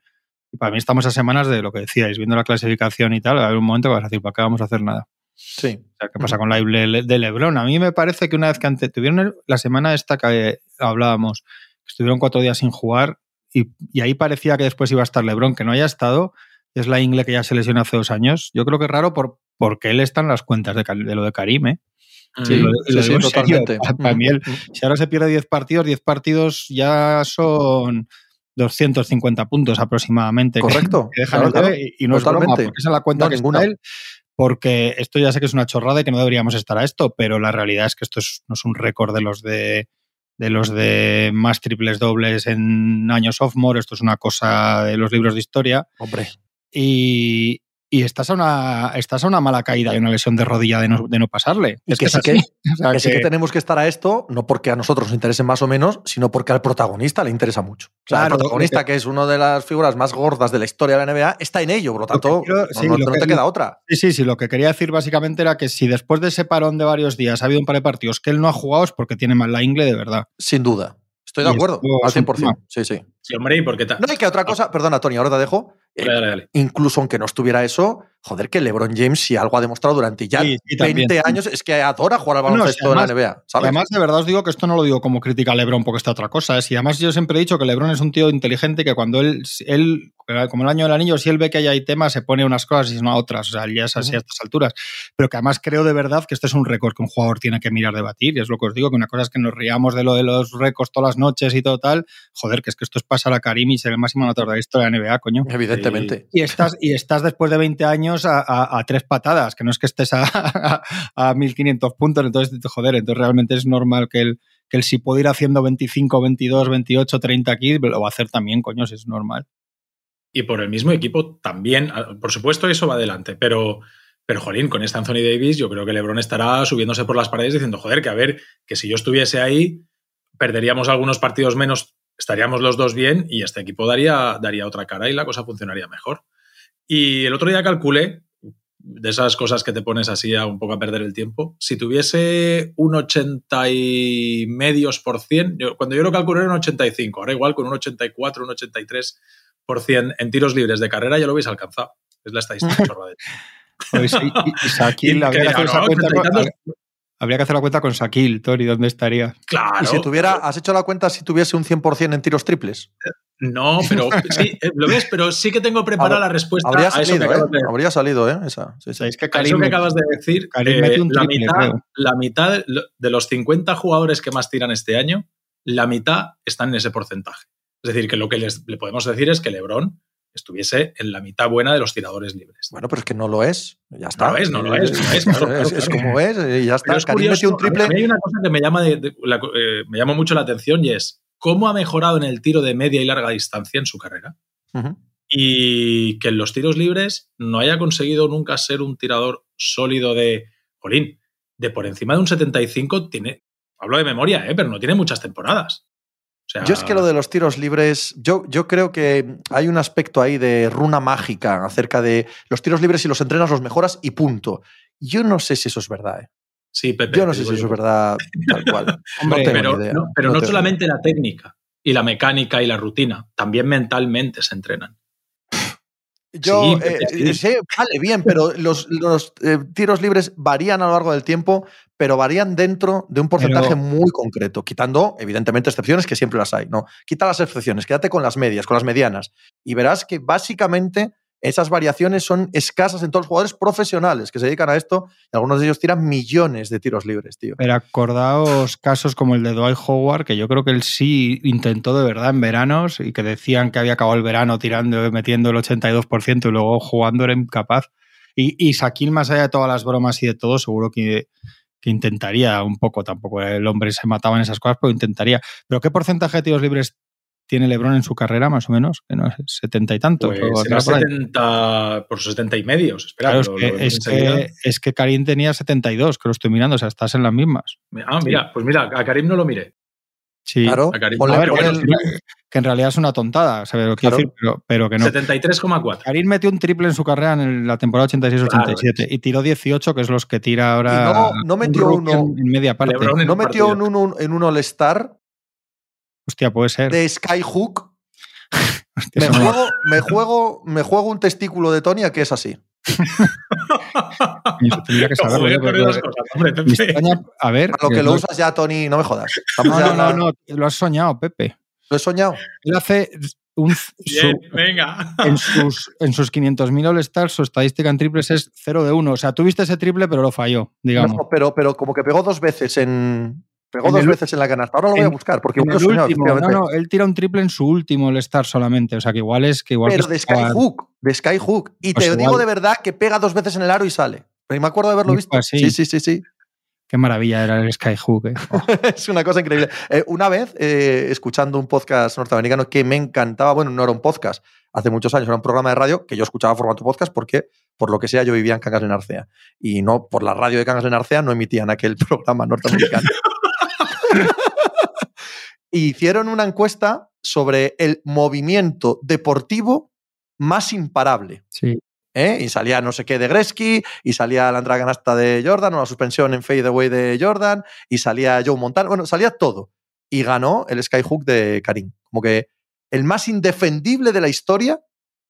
Speaker 4: para mí estamos a semanas de lo que decíais, viendo la clasificación y tal, va a haber un momento que vas a decir, ¿para qué vamos a hacer nada?
Speaker 2: Sí.
Speaker 4: O sea, ¿qué pasa con la de Lebron? A mí me parece que una vez que antes, tuvieron la semana esta que hablábamos, que estuvieron cuatro días sin jugar y, y ahí parecía que después iba a estar Lebron, que no haya estado, es la Ingle que ya se lesionó hace dos años. Yo creo que es raro por, porque él está en las cuentas de, de lo de Karim, ¿eh?
Speaker 2: Sí, lo, sí, lo sí totalmente.
Speaker 4: Para, para mí, el, si ahora se pierde 10 partidos, 10 partidos ya son 250 puntos aproximadamente.
Speaker 2: Correcto.
Speaker 4: Que, que claro, claro. Y, no totalmente. es broma, esa es la cuenta no, que ninguna. él, porque esto ya sé que es una chorrada y que no deberíamos estar a esto, pero la realidad es que esto es, no es un récord de los de de los de más triples dobles en años sophomore, esto es una cosa de los libros de historia.
Speaker 2: Hombre.
Speaker 4: Y, y estás a una, estás a una mala caída y una lesión de rodilla de no, de no pasarle.
Speaker 2: Es, es que, que, sí que, o sea, que, sí que tenemos que estar a esto, no porque a nosotros nos interese más o menos, sino porque al protagonista le interesa mucho. O sea, claro, el protagonista, que... que es una de las figuras más gordas de la historia de la NBA, está en ello, por lo tanto, lo quiero, no, sí, no, no te queda otra.
Speaker 4: Sí, sí, sí, lo que quería decir básicamente era que si después de ese parón de varios días ha habido un par de partidos que él no ha jugado es porque tiene mal la ingle de verdad.
Speaker 2: Sin duda. Estoy de acuerdo, al 100%. Sí, sí.
Speaker 3: Sí, hombre, ¿y por qué tal?
Speaker 2: No, y que otra cosa, perdona, Tony, ahora te dejo.
Speaker 3: Dale, dale, dale.
Speaker 2: Eh, incluso aunque no estuviera eso, joder, que LeBron James, si algo ha demostrado durante ya sí, 20 años, es que adora jugar al baloncesto no, si además, en la NBA. ¿sabes?
Speaker 4: Además, de verdad os digo que esto no lo digo como crítica a LeBron porque está otra cosa. ¿eh? Y además, yo siempre he dicho que LeBron es un tío inteligente que cuando él, él como el año del anillo, si él ve que hay temas, se pone unas cosas y no a otras. O sea, ya es así uh -huh. a estas alturas. Pero que además creo de verdad que este es un récord que un jugador tiene que mirar debatir. Y es lo que os digo, que una cosa es que nos riamos de lo de los récords todas las noches y todo tal. Joder, que es que esto es pasar a Karim y ser el máximo anotador de la historia de la NBA, coño.
Speaker 2: Evidentemente. Evidentemente.
Speaker 4: Y, estás, y estás después de 20 años a, tres patadas, que no es que estés a, a, 1500 puntos, entonces, joder, entonces realmente es normal que él, que él si puede ir haciendo 25, 22, 28, 30 kills, lo va a hacer también, coño, es normal.
Speaker 3: Y por el mismo equipo también, por supuesto, eso va adelante, pero pero, jolín, con este Anthony Davis, yo creo que LeBron estará subiéndose por las paredes diciendo, joder, que a ver, que si yo estuviese ahí, perderíamos algunos partidos menos, estaríamos los dos bien y este equipo daría, daría otra cara y la cosa funcionaría mejor. Y el otro día calculé, de esas cosas que te pones así a un poco a perder el tiempo, si tuviese un 80 y medios por cien, cuando yo lo calculé era un 85, ahora igual con un 84, un 83 por cien en tiros libres de carrera ya lo habéis alcanzado. Es la estadística chorra de
Speaker 4: habría que hacer la cuenta con Shaquille, Tori, ¿dónde estaría?
Speaker 3: Claro.
Speaker 2: ¿Y si tuviera, has hecho la cuenta si tuviese un 100% en tiros triples?
Speaker 3: No, pero sí, eh, lo ves, pero sí que tengo preparada la respuesta
Speaker 2: habría
Speaker 3: a
Speaker 2: salido, eso que ¿eh? Habría salido, ¿eh? Esa.
Speaker 3: Es que, eso que acabas de decir, eh, la, mitad, la mitad de los 50 jugadores que más tiran este año, la mitad están en ese porcentaje. Es decir, que lo que les, le podemos decir es que LeBron estuviese en la mitad buena de los tiradores libres.
Speaker 2: Bueno, pero es que no lo es. Ya está.
Speaker 3: No lo es, no lo es.
Speaker 2: es, como es y ya está.
Speaker 3: Es curioso, un triple. A mí hay una cosa que me llama, eh, me llama mucho la atención y es cómo ha mejorado en el tiro de media y larga distancia en su carrera. Y que en los tiros libres no haya conseguido nunca ser un tirador sólido de, jolín, de por encima de un 75 tiene, hablo de memoria, ¿eh? pero no tiene muchas temporadas
Speaker 2: yo es que lo de los tiros libres, yo, yo creo que hay un aspecto ahí de runa mágica acerca de los tiros libres, si los entrenas los mejoras y punto. Yo no sé si eso es verdad. ¿eh?
Speaker 3: Sí, Pepe,
Speaker 2: yo no sé si eso es verdad tal cual.
Speaker 3: pero, no, pero no, solamente la técnica y la mecánica y la rutina, también mentalmente se entrenan.
Speaker 2: Yo eh, sé, vale, bien, pero los, eh, tiros libres varían a lo largo del tiempo, pero varían dentro de un porcentaje muy concreto, quitando, evidentemente, excepciones que siempre las hay. No, quita las excepciones, quédate con las medias, con las medianas, y verás que básicamente esas variaciones son escasas en todos los jugadores profesionales que se dedican a esto y algunos de ellos tiran millones de tiros libres, tío.
Speaker 4: Pero acordaos casos como el de Dwight Howard, que yo creo que él sí intentó de verdad en veranos y que decían que había acabado el verano tirando, metiendo el 82% y luego jugando era incapaz. Y, y más allá de todas las bromas y de todo, seguro que, que intentaría un poco, tampoco el hombre se mataba en esas cosas, pero intentaría. ¿Pero qué porcentaje de tiros libres tiene LeBron en su carrera, más o menos? Que no es 70 y tanto.
Speaker 3: Pues será 70 por 70 y medios. Espera,
Speaker 4: es, que, Karim tenía 72, que lo estoy mirando, o sea, estás en las mismas.
Speaker 3: Ah, mira, pues mira, a Karim no lo miré.
Speaker 4: Sí,
Speaker 2: claro.
Speaker 4: A Karim, a ver, que en realidad es una tontada, ¿sabes lo que quiero decir? Pero, que no.
Speaker 3: 73,4.
Speaker 4: Karim metió un triple en su carrera en la temporada 86-87 y tiró 18, que es los que tira ahora.
Speaker 2: no, no metió uno
Speaker 4: en, media parte.
Speaker 2: no metió en un, en un All-Star
Speaker 4: Hostia, puede ser.
Speaker 2: De Skyhook. me, juego, me, juego, me juego un testículo de Tonya que es así.
Speaker 4: tendría que saberlo. a ver.
Speaker 2: lo que lo usas ya, Tony, no me jodas.
Speaker 4: No, no, no, no, lo has soñado, Pepe.
Speaker 2: Lo he soñado.
Speaker 4: Él hace un.
Speaker 3: venga.
Speaker 4: En sus, en sus 500.000 All-Stars, su estadística en triples es 0 de 1. O sea, tuviste ese triple, pero lo falló, digamos.
Speaker 2: pero, pero como que pegó dos veces en, Pegó dos veces en la canasta. Ahora lo voy a buscar porque
Speaker 4: en el último, no, no, él tira un triple en su último el star solamente. O sea que igual es que igual.
Speaker 2: Pero de Skyhook, de Skyhook. Y pues te digo de verdad que pega dos veces en el aro y sale. Pero me acuerdo de haberlo visto. Sí, sí, sí, sí.
Speaker 4: Qué maravilla era el Skyhook. Eh.
Speaker 2: es una cosa increíble. Eh, una vez, eh, escuchando un podcast norteamericano que me encantaba, bueno, no era un podcast, hace muchos años era un programa de radio que yo escuchaba formato podcast porque, por lo que sea, yo vivía en Cangas de Narcea. Y no, por la radio de Cangas de Narcea no emitían aquel programa norteamericano. hicieron una encuesta sobre el movimiento deportivo más imparable.
Speaker 4: Sí.
Speaker 2: ¿Eh? Y salía no sé qué de Gretzky, y salía la entrada canasta de Jordan, o la suspensión en fadeaway de Jordan, y salía Joe Montana, bueno, salía todo. Y ganó el skyhook de Karim. Como que el más indefendible de la historia,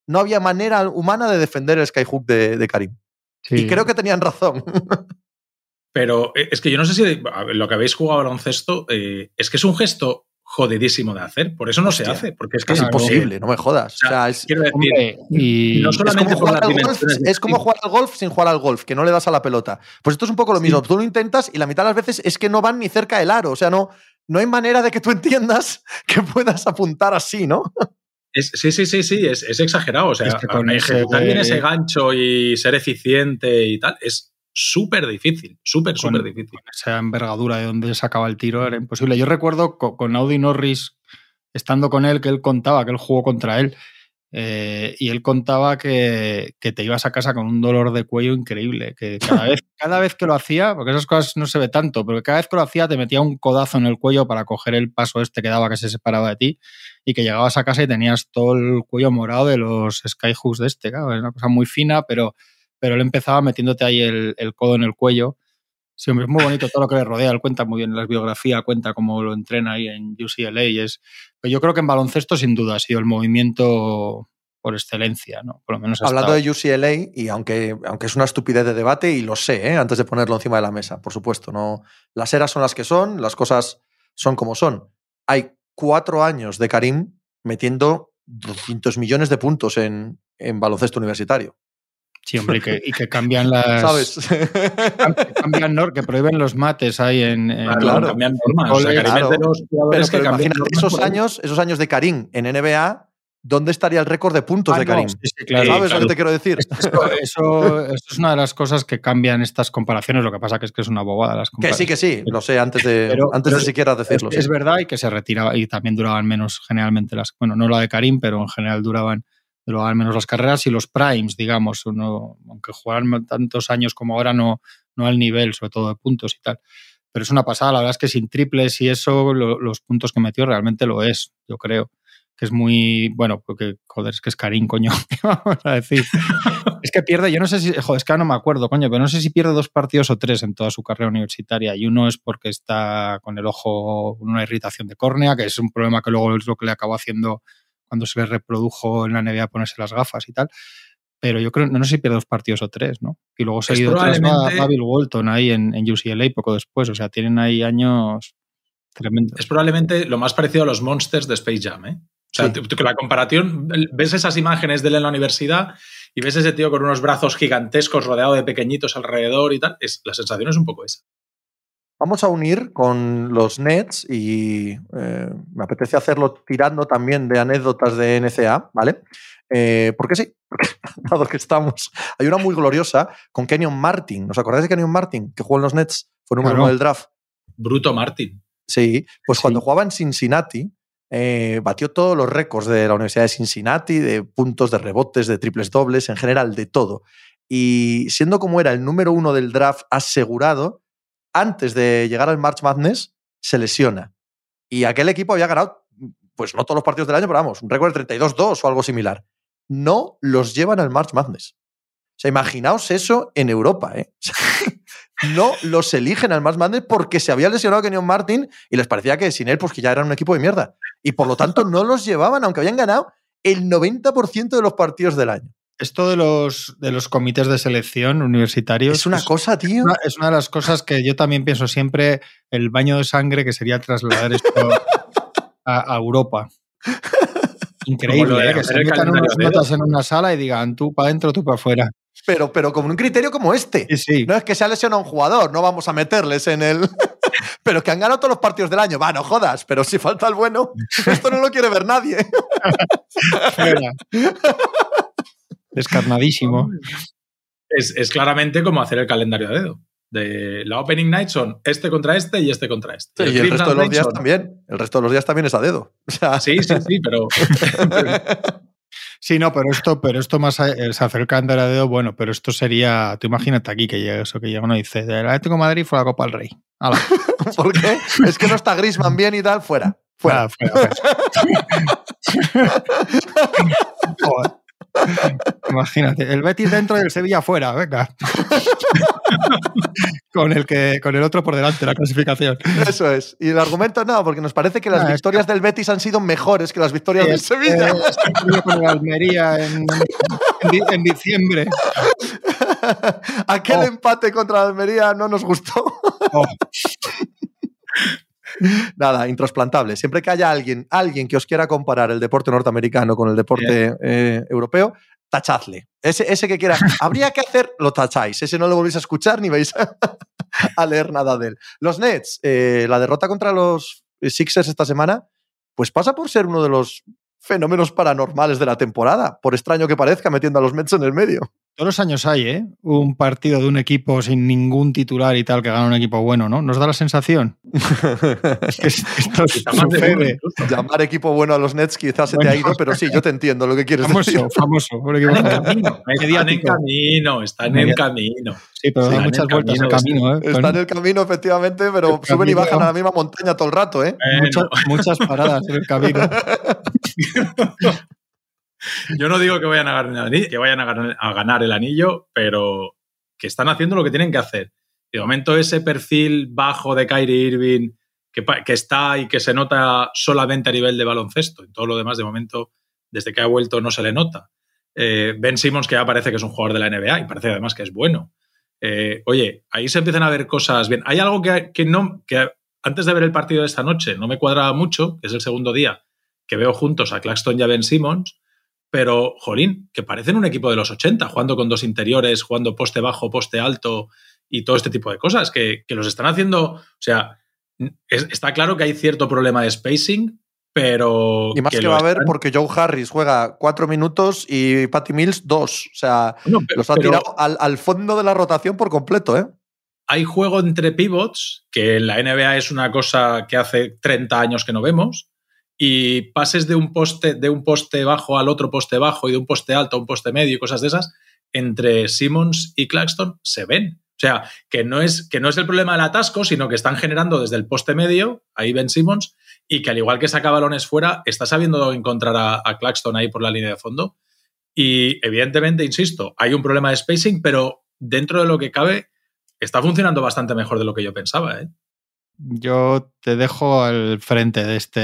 Speaker 2: no había manera humana de defender el skyhook de, de Karim. Y creo que tenían razón.
Speaker 3: Pero eh, es que yo no sé si lo que habéis jugado baloncesto eh, es que es un gesto jodidísimo de hacer. Por eso no se hace, porque es que
Speaker 2: es imposible, no me jodas. es,
Speaker 3: quiero decir, y no solamente
Speaker 2: es como, por es como jugar al golf sin jugar al golf, que no le das a la pelota. Pues esto es un poco lo mismo. Tú lo intentas y la mitad de las veces es que no van ni cerca del aro. O sea, no, no hay manera de que tú entiendas que puedas apuntar así, ¿no?
Speaker 3: sí, sí, sí, sí, es, es exagerado. O sea,
Speaker 4: Es que con
Speaker 3: ejecutar
Speaker 4: ese-
Speaker 3: bien ese gancho y ser eficiente y tal es súper difícil, súper,
Speaker 4: Con-
Speaker 3: súper difícil.
Speaker 4: esa envergadura de donde sacaba el tiro era imposible. Yo recuerdo co- con Audi Norris, estando con él, que él contaba que él jugó contra él. eh, y él contaba que, que te ibas a casa con un dolor de cuello increíble. Que cada vez, cada vez que lo hacía, porque esas cosas no se ve tanto, pero cada vez que lo hacía te metía un codazo en el cuello para coger el paso este que daba que se separaba de ti. Y que llegabas a casa y tenías todo el cuello morado de los skyhooks de este. Claro, es una cosa muy fina, pero, pero él empezaba metiéndote ahí el, el codo en el cuello. Sí, hombre, es muy bonito todo lo que le rodea. Él cuenta muy bien en las biografías, cuenta cómo lo entrena ahí en UCLA. Y es, pero yo creo que en baloncesto, sin duda, ha sido el movimiento por excelencia, ¿no? Por lo menos
Speaker 2: Hablando de UCLA, y aunque, aunque es una estupidez de debate, y lo sé, ¿eh? antes de ponerlo encima de la mesa, por supuesto, no, las eras son las que son, las cosas son como son. Hay cuatro años de Karim metiendo 200 millones de puntos en, en baloncesto universitario.
Speaker 4: Sí, hombre, y que, y que cambian las.
Speaker 2: ¿Sabes?
Speaker 4: que cambian, que prohíben los mates ahí en. en-
Speaker 3: Claro,
Speaker 2: claro.
Speaker 3: cambian normas. O sea, es de
Speaker 2: claro.
Speaker 3: los jugadores
Speaker 2: pero,
Speaker 3: que
Speaker 2: pero
Speaker 3: cambian
Speaker 2: imagínate
Speaker 3: normas
Speaker 2: esos
Speaker 3: ahí.
Speaker 2: años, esos años de Karim en NBA, ¿dónde estaría el récord de puntos
Speaker 4: Ah,
Speaker 2: de
Speaker 4: no,
Speaker 2: Karim?
Speaker 4: sí, sí, claro.
Speaker 2: ¿Sabes lo que te quiero decir?
Speaker 4: Esto- eso, esto es una de las cosas que cambian estas comparaciones. Lo que pasa que es que es una bobada las
Speaker 2: Que
Speaker 4: comparaciones.
Speaker 2: sí, que sí, lo sé, antes de,
Speaker 4: Pero-
Speaker 2: antes
Speaker 4: pero
Speaker 2: de siquiera
Speaker 4: Es,
Speaker 2: decirlo. sí.
Speaker 4: es verdad y que se retiraba y también duraban menos generalmente las, bueno, no la de Karim, pero en general duraban, duraban menos las carreras y los primes, digamos, aunque jugaran tantos años como ahora, no, no al nivel, sobre todo de puntos y tal. Pero es una pasada, la verdad es que sin triples y eso, lo- los puntos que metió realmente lo es, yo creo. Que es muy, bueno, porque, joder, es que es Karim, coño, ¿qué vamos a decir? es que pierde, yo no sé si, joder, es que no me acuerdo, coño, pero no sé si pierde dos partidos o tres en toda su carrera universitaria. Y uno es porque está con el ojo, una irritación de córnea, que es un problema que luego es lo que le acabó haciendo cuando se le reprodujo en la NBA ponerse las gafas y tal. Pero yo creo, no sé si pierde dos partidos o tres, ¿no? Y luego seguido tras va, va Bill Walton ahí en, en UCLA poco después. O sea, tienen ahí años tremendos.
Speaker 3: Es probablemente lo más parecido a los monsters de Space Jam, ¿eh? O sea,
Speaker 2: Sí.
Speaker 3: la comparación, ves esas imágenes de él en la universidad y ves ese tío con unos brazos gigantescos rodeado de pequeñitos alrededor y tal. Es, la sensación es un poco esa.
Speaker 2: Vamos a unir con los Nets y eh, me apetece hacerlo tirando también de anécdotas de NCA, ¿vale? Eh, porque sí, dado que estamos. Hay una muy gloriosa con Kenyon Martin. ¿Os acordáis de Kenyon Martin? Que jugó en los Nets, fue número
Speaker 4: Claro.
Speaker 2: uno del draft.
Speaker 3: Bruto Martin.
Speaker 2: Sí, pues
Speaker 4: Sí.
Speaker 2: cuando jugaba en Cincinnati, eh, batió todos los récords de la Universidad de Cincinnati, de puntos, de rebotes, de triples dobles, en general, de todo. Y siendo como era el número uno del draft asegurado, antes de llegar al March Madness, se lesiona. Y aquel equipo había ganado, pues no todos los partidos del año, pero vamos, un récord de 32-2 o algo similar. No los llevan al March Madness. O sea, imaginaos eso en Europa, ¿eh? No los eligen al March Madness porque se había lesionado Kenyon Martin y les parecía que sin él, pues que ya eran un equipo de mierda. Y por lo tanto no los llevaban, aunque habían ganado el 90% de los partidos del año.
Speaker 4: Esto de los, de los comités de selección universitarios.
Speaker 2: Es una cosa, tío.
Speaker 4: una- es una de las cosas que yo también pienso siempre, el baño de sangre que sería trasladar esto a, a Europa. Increíble, ¿eh? que se metan unas notas en una sala y digan tú para adentro, tú para afuera.
Speaker 2: Pero, pero como un criterio como este.
Speaker 4: Sí, sí.
Speaker 2: No es que se ha lesionado un jugador, no vamos a meterles en el. pero que han ganado todos los partidos del año. Va, no jodas, pero si falta el bueno, esto no lo quiere ver nadie.
Speaker 4: Descarnadísimo.
Speaker 3: Es, es claramente como hacer el calendario a dedo. De la opening night son este contra este y este contra este.
Speaker 2: y el resto de los días
Speaker 3: son-
Speaker 2: también. El resto de los días también es a dedo. O sea,
Speaker 3: Sí, sí, sí, pero
Speaker 4: Sí, no, pero esto, pero esto más a- eh, se acerca al dedo, bueno, pero esto sería, tú imagínate aquí que llega eso, que llega uno y dice, del Atlético de Madrid fue la Copa del Rey. Hala,
Speaker 2: ¿por qué? Es que no está Grisman bien y tal, fuera. Fuera.
Speaker 4: fuera, fuera. Imagínate, el Betis dentro y el Sevilla fuera, venga. con, el que, con el otro por delante, la clasificación.
Speaker 2: Eso es. Y el argumento no, porque nos parece que las
Speaker 4: Ah, es
Speaker 2: victorias del Betis han sido mejores que las victorias del Sevilla.
Speaker 4: Eh, este con el Almería en, en diciembre.
Speaker 2: Aquel
Speaker 4: Oh.
Speaker 2: empate contra la Almería no nos gustó.
Speaker 4: Oh,
Speaker 2: Nada, intrasplantable. Siempre que haya alguien, alguien que os quiera comparar el deporte norteamericano con el deporte eh, europeo, tachadle. Ese, ese que quiera, habría que hacer, lo tacháis. Ese no lo volvéis a escuchar ni vais a, a leer nada de él. Los Nets, eh, la derrota contra los Sixers esta semana, pues pasa por ser uno de los fenómenos paranormales de la temporada, por extraño que parezca, metiendo a los Mets en el medio.
Speaker 4: Todos los años hay, ¿eh? Un partido de un equipo sin ningún titular y tal que gana un equipo bueno, ¿no? ¿Nos da la sensación? es que esto sucede.
Speaker 2: Llamar equipo bueno a los Nets quizás se te ha ido, pero sí, yo te entiendo lo que quieres
Speaker 4: famoso,
Speaker 2: decir.
Speaker 4: Famoso,
Speaker 3: famoso. Están en camino, están en camino, están en camino.
Speaker 4: Sí, pero da muchas vueltas el camino, ¿eh?
Speaker 2: Están en el camino, efectivamente, pero suben y bajan a la misma montaña todo el rato, ¿eh?
Speaker 4: Muchas, muchas paradas en el camino.
Speaker 3: Yo no digo que vayan, a ganar, el anillo, pero que están haciendo lo que tienen que hacer. de momento ese perfil bajo de Kyrie Irving que, está y que se nota solamente a nivel de baloncesto. En todo lo demás, de momento, desde que ha vuelto, no se le nota. Eh, ben Simmons, que ya parece que es un jugador de la NBA y parece además que es bueno. Eh, oye, ahí se empiezan a ver cosas bien. Hay algo que, que, no, que antes de ver el partido de esta noche no me cuadraba mucho, que es el segundo día que veo juntos a Claxton y a Ben Simmons, pero, jolín, que parecen un equipo de los 80, jugando con dos interiores, jugando poste bajo, poste alto y todo este tipo de cosas, que, los están haciendo, o sea, está claro que hay cierto problema de spacing, pero...
Speaker 2: Y más que, va a haber porque Joe Harris juega cuatro minutos y Patty Mills dos. O sea, los ha tirado al, al, fondo de la rotación por completo, ¿eh?
Speaker 3: Hay juego entre pivots, que en la NBA es una cosa que hace 30 años que no vemos, y pases de un poste, de un poste bajo al otro poste bajo y de un poste alto a un poste medio y cosas de esas, entre Simmons y Claxton se ven. O sea, que no es, que no es el problema del atasco, sino que están generando desde el poste medio, ahí Ben Simmons, y que al igual que saca balones fuera, está sabiendo encontrar a, a Claxton ahí por la línea de fondo. Y evidentemente, insisto, hay un problema de spacing, pero dentro de lo que cabe, está funcionando bastante mejor de lo que yo pensaba. ¿eh?
Speaker 4: Yo te dejo al frente de este,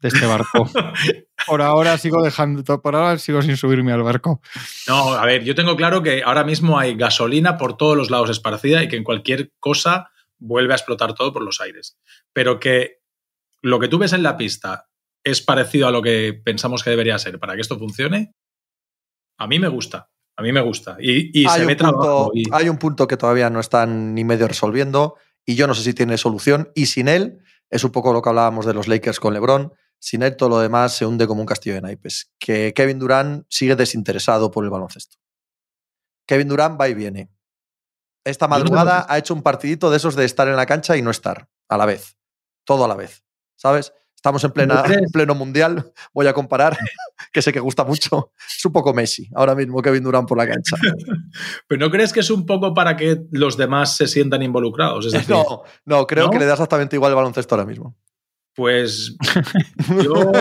Speaker 4: de este barco. por ahora sigo dejando, por ahora sigo sin subirme al barco.
Speaker 3: No, a ver, yo tengo claro que ahora mismo hay gasolina por todos los lados esparcida y que en cualquier cosa vuelve a explotar todo por los aires. Pero que lo que tú ves en la pista es parecido a lo que pensamos que debería ser para que esto funcione, a mí me gusta. A mí me gusta. Y, se ve trabajo.
Speaker 2: Hay un punto que todavía no están ni medio resolviendo y yo no sé si tiene solución. Y sin él, es un poco lo que hablábamos de los Lakers con LeBron, sin él todo lo demás se hunde como un castillo de naipes. Que Kevin Durant sigue desinteresado por el baloncesto. Kevin Durant va y viene. Esta madrugada ha hecho un partidito de esos de estar en la cancha y no estar a la vez. Todo a la vez. ¿Sabes? Estamos en, plena, pleno mundial, voy a comparar, que sé que gusta mucho. Es un poco Messi, ahora mismo Kevin Durant por la cancha.
Speaker 3: Pero ¿no crees que es un poco para que los demás se sientan involucrados?
Speaker 2: no, no, creo que le da exactamente igual el baloncesto ahora mismo.
Speaker 3: Pues yo,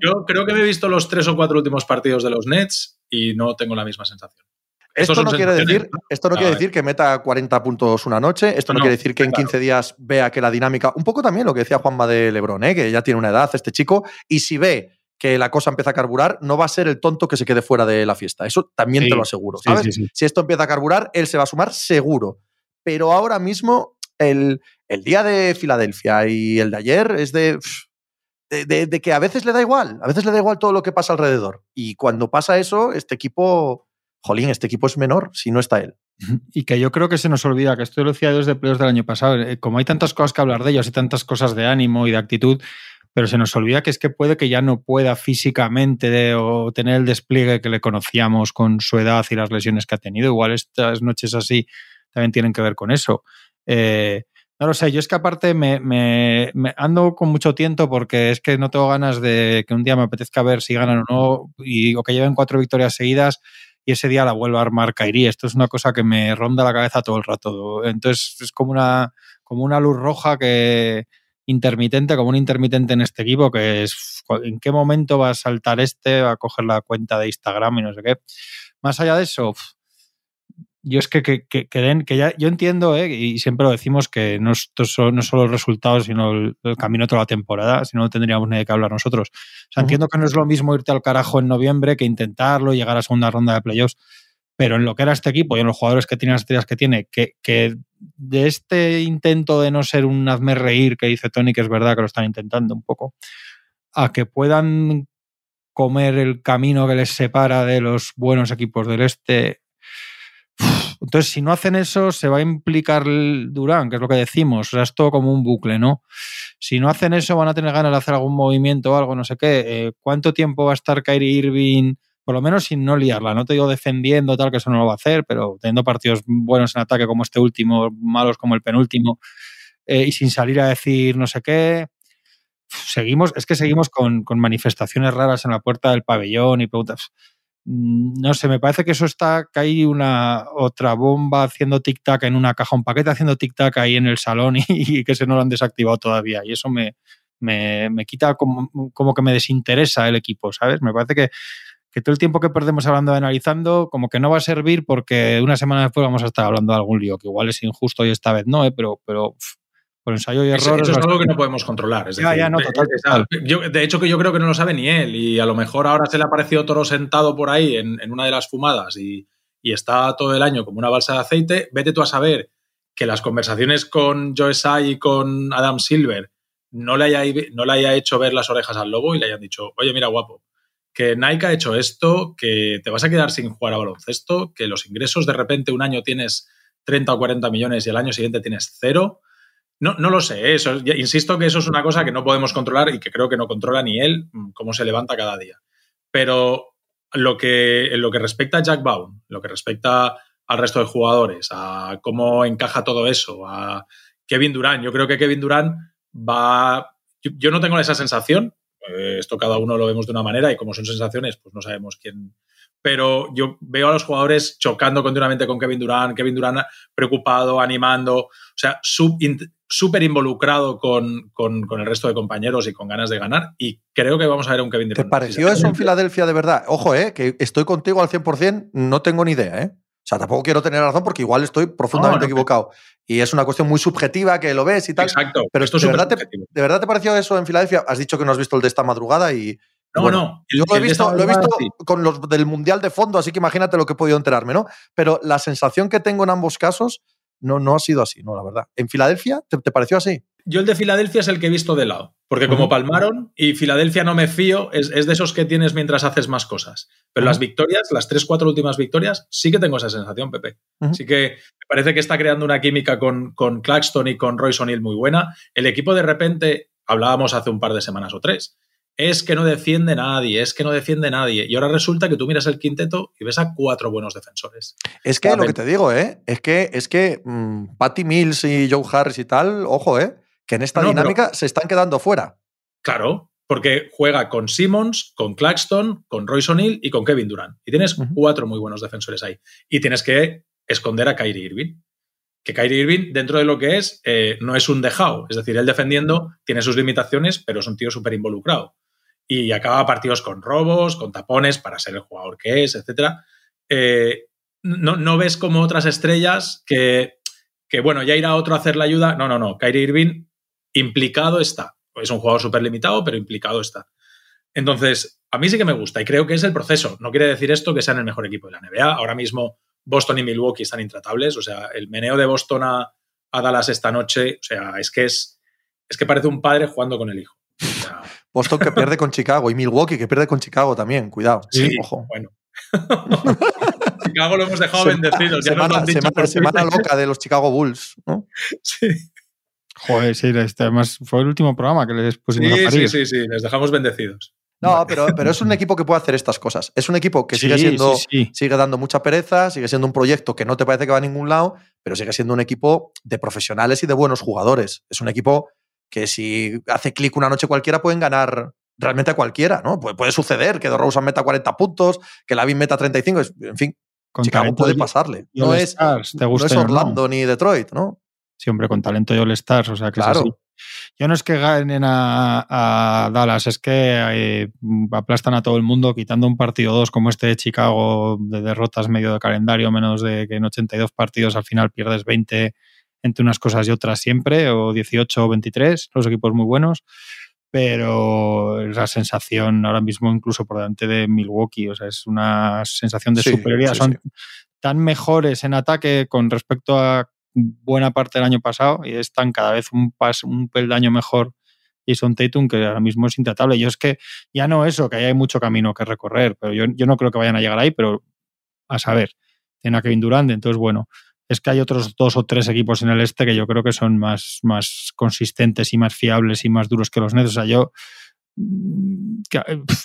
Speaker 3: yo, creo que me he visto los tres o cuatro últimos partidos de los Nets y no tengo la misma sensación.
Speaker 2: Esto no, quiere decir, esto no, quiere decir que meta 40 puntos una noche, esto no, quiere decir que en 15 días vea que la dinámica, un poco también lo que decía Juanma de Lebrón, ¿eh? que ya tiene una edad este chico, y si ve que la cosa empieza a carburar, no va a ser el tonto que se quede fuera de la fiesta. Eso también te lo aseguro. si esto empieza a carburar, él se va a sumar seguro. Pero ahora mismo, el, el día de Filadelfia y el de ayer es de, de, de, que a veces le da igual, a veces le da igual todo lo que pasa alrededor. Y cuando pasa eso, este equipo jolín, este equipo es menor si no está él.
Speaker 4: Y que yo creo que se nos olvida, que esto lo decía desde playoffs del año pasado, eh, como hay tantas cosas que hablar de ellos y tantas cosas de ánimo y de actitud, pero se nos olvida que es que puede que ya no pueda físicamente o tener el despliegue que le conocíamos con su edad y las lesiones que ha tenido. Igual estas noches así también tienen que ver con eso. Eh, no lo sé, yo es que aparte me, me, ando con mucho tiento porque es que no tengo ganas de que un día me apetezca ver si ganan o no y, o que lleven cuatro victorias seguidas y ese día la vuelvo a armar Kairi. Esto es una cosa que me ronda la cabeza todo el rato. Entonces es como una, como una luz roja que intermitente, como un intermitente en este equipo, que es en qué momento va a saltar este, va a coger la cuenta de Instagram y no sé qué. Más allá de eso, yo es que, que, que, den, que ya, yo entiendo, ¿eh? y siempre lo decimos, que no, son, no solo los resultados, sino el, camino toda la temporada, si no, no tendríamos nadie que hablar nosotros. O sea, entiendo que no es lo mismo irte al carajo en noviembre que intentarlo, llegar a segunda ronda de playoffs, pero en lo que era este equipo y en los jugadores que tiene las estrellas que tiene, que, que de este intento de no ser un hazme reír que dice Tony, que es verdad que lo están intentando un poco, a que puedan comer el camino que les separa de los buenos equipos del este, Entonces, si no hacen eso, se va a implicar Durán, que es lo que decimos. O sea, es todo como un bucle, ¿no? Si no hacen eso, van a tener ganas de hacer algún movimiento o algo, no sé qué. Eh, ¿Cuánto tiempo va a estar Kyrie Irving? Por lo menos sin no liarla. No te digo defendiendo, tal, que eso no lo va a hacer, pero teniendo partidos buenos en ataque como este último, malos como el penúltimo, eh, y sin salir a decir no sé qué. Seguimos, es que seguimos con, con manifestaciones raras en la puerta del pabellón y preguntas no sé, me parece que eso está, que hay una otra bomba haciendo tic-tac en una caja, un paquete haciendo tic-tac ahí en el salón y, que se no lo han desactivado todavía. Y eso me, me, quita como, como, que me desinteresa el equipo, ¿sabes? Me parece que, que todo el tiempo que perdemos hablando de analizando, como que no va a servir porque una semana después vamos a estar hablando de algún lío, que igual es injusto y esta vez no, ¿eh? pero, pero por ensayo y error.
Speaker 3: Eso, es algo que no podemos controlar. de hecho, que yo creo que no lo sabe ni él. Y a lo mejor ahora se le ha parecido Toro sentado por ahí en, una de las fumadas y, está todo el año como una balsa de aceite. Vete tú a saber que las conversaciones con Joe Sai y con Adam Silver no le, haya, no le haya hecho ver las orejas al lobo y le hayan dicho, oye, mira, guapo, que Nike ha hecho esto, que te vas a quedar sin jugar a baloncesto, que los ingresos de repente un año tienes 30 o 40 millones y el año siguiente tienes cero no, no lo sé, ¿eh? eso, insisto que eso es una cosa que no podemos controlar y que creo que no controla ni él mm, cómo se levanta cada día. Pero lo que, en lo que respecta a Jack Baum, lo que respecta al resto de jugadores, a cómo encaja todo eso, a Kevin Durant, yo creo que Kevin Durant va... Yo, no tengo esa sensación, eh, esto cada uno lo vemos de una manera y como son sensaciones, pues no sabemos quién, pero yo veo a los jugadores chocando continuamente con Kevin Durant, Kevin Durant preocupado, animando, o sea, súper involucrado con, el resto de compañeros y con ganas de ganar. Y creo que vamos a ver un Kevin
Speaker 2: Durant. ¿Te pareció eso en Filadelfia de verdad? Ojo, eh, que estoy contigo al 100%, no tengo ni idea, ¿eh? O sea, tampoco quiero tener razón porque igual estoy profundamente equivocado. Y es una cuestión muy subjetiva que lo ves y tal.
Speaker 3: Exacto.
Speaker 2: Pero esto de, verdad te, ¿de verdad te pareció eso en Filadelfia? Has dicho que no has visto el de esta madrugada y,
Speaker 3: no, no.
Speaker 2: yo lo he visto, lo he visto con los del Mundial de fondo, así que imagínate lo que he podido enterarme, ¿no? Pero la sensación que tengo en ambos casos no, no ha sido así, no, la verdad. ¿En Filadelfia te, pareció así?
Speaker 3: Yo el de Filadelfia es el que he visto de lado, porque como palmaron y Filadelfia no me fío, es, de esos que tienes mientras haces más cosas. Pero las victorias, las tres, cuatro últimas victorias, sí que tengo esa sensación, Pepe. Así que me parece que está creando una química con, con Claxton y con Royce O'Neill muy buena. El equipo de repente, hablábamos hace un par de semanas o tres, es que no defiende nadie, es que no defiende nadie. Y ahora resulta que tú miras el quinteto y ves a cuatro buenos defensores.
Speaker 2: Es que lo que te digo, ¿eh? Es que, es que mm, Patty Mills y Joe Harris y tal, ojo, ¿eh? Que en esta dinámica se están quedando fuera.
Speaker 3: Claro, porque juega con Simmons, con Claxton, con Royce O'Neill y con Kevin Durant. Y tienes cuatro muy buenos defensores ahí. Y tienes que esconder a Kyrie Irving. Que Kyrie Irving, dentro de lo que es, eh, no es un dejado. Es decir, él defendiendo tiene sus limitaciones, pero es un tío súper involucrado y acaba partidos con robos, con tapones para ser el jugador que es, etc. Eh, no, ves como otras estrellas que, que, bueno, ya irá otro a hacer la ayuda. No, no, no. Kyrie Irving implicado está. Es un jugador súper limitado, pero implicado está. Entonces, a mí sí que me gusta y creo que es el proceso. No quiere decir esto que sean el mejor equipo de la NBA. Ahora mismo Boston y Milwaukee están intratables. O sea, el meneo de Boston a, Dallas esta noche, o sea, es que es, es que parece un padre jugando con el hijo.
Speaker 2: Boston que pierde con Chicago y Milwaukee que pierde con Chicago también, cuidado.
Speaker 3: Sí, ojo. Bueno. Chicago lo hemos dejado bendecidos.
Speaker 2: semana, semana, loca de los Chicago Bulls, ¿no?
Speaker 3: Sí.
Speaker 4: Joder, sí, este, además fue el último programa que les pusimos
Speaker 3: sí,
Speaker 4: a
Speaker 3: Sí, sí, sí, les dejamos bendecidos.
Speaker 2: No, pero, pero es un equipo que puede hacer estas cosas. Es un equipo que sigue siendo, sigue dando mucha pereza, sigue siendo un proyecto que no te parece que va a ningún lado, pero sigue siendo un equipo de profesionales y de buenos jugadores. Es un equipo que si hace clic una noche cualquiera pueden ganar realmente a cualquiera, ¿no? puede suceder que DeRozan meta 40 puntos, que Lavin meta 35, en fin, con Chicago puede pasarle. No es, Orlando ni Detroit, ¿no?
Speaker 4: Sí, hombre, con talento y All Stars, o sea que claro. Yo no es que ganen a, Dallas, es que eh, aplastan a todo el mundo quitando un partido dos como este de Chicago de derrotas medio de calendario, menos de que en 82 partidos al final pierdes 20 entre unas cosas y otras siempre, o 18 o 23, los equipos muy buenos, pero la sensación ahora mismo incluso por delante de Milwaukee, o sea, es una sensación de superioridad. Son tan mejores en ataque con respecto a buena parte del año pasado y están cada vez un, pas, un peldaño mejor Jason Tatum que ahora mismo es intratable. Yo es que ya no eso, que hay mucho camino que recorrer, pero yo, yo no creo que vayan a llegar ahí, pero a saber. tienen a Kevin Durant, entonces bueno, es que hay otros dos o tres equipos en el este que yo creo que son más, más consistentes y más fiables y más duros que los Nets. O sea, yo mm,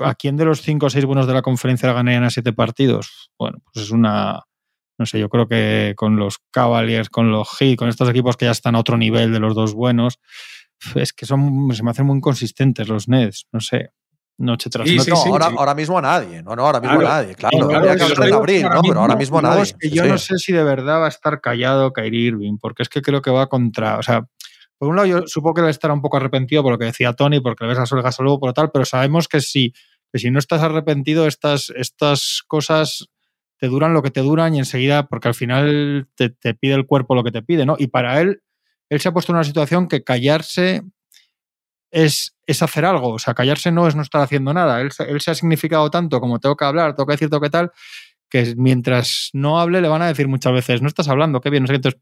Speaker 4: ¿a quién de los cinco o seis buenos de la conferencia ganarían a siete partidos? Bueno, pues es una, no sé, yo creo que con los Cavaliers, con los Heat, con estos equipos que ya están a otro nivel de los dos buenos, es que son, se me hacen muy inconsistentes los Nets, no sé noche tras noche.
Speaker 2: ahora, mismo a nadie, no, no, ahora mismo a nadie, claro. que abril, ¿no? Pero ahora mismo a nadie.
Speaker 4: yo no sé si de verdad va a estar callado Kyrie Irving, porque es que creo que va contra, o sea, por un lado yo supongo que él estará un poco arrepentido por lo que decía Tony, porque le ves a orejas luego por tal, pero sabemos que si, que si no estás arrepentido, estas, estas cosas te duran lo que te duran y enseguida, porque al final te, pide el cuerpo lo que te pide, ¿no? Y para él, él se ha puesto en una situación que callarse es, es, hacer algo. O sea, callarse no es no estar haciendo nada. Él, se ha significado tanto como tengo que hablar, tengo que decir, tengo que tal, que mientras no hable le van a decir muchas veces, no estás hablando, qué bien. No sé, entonces,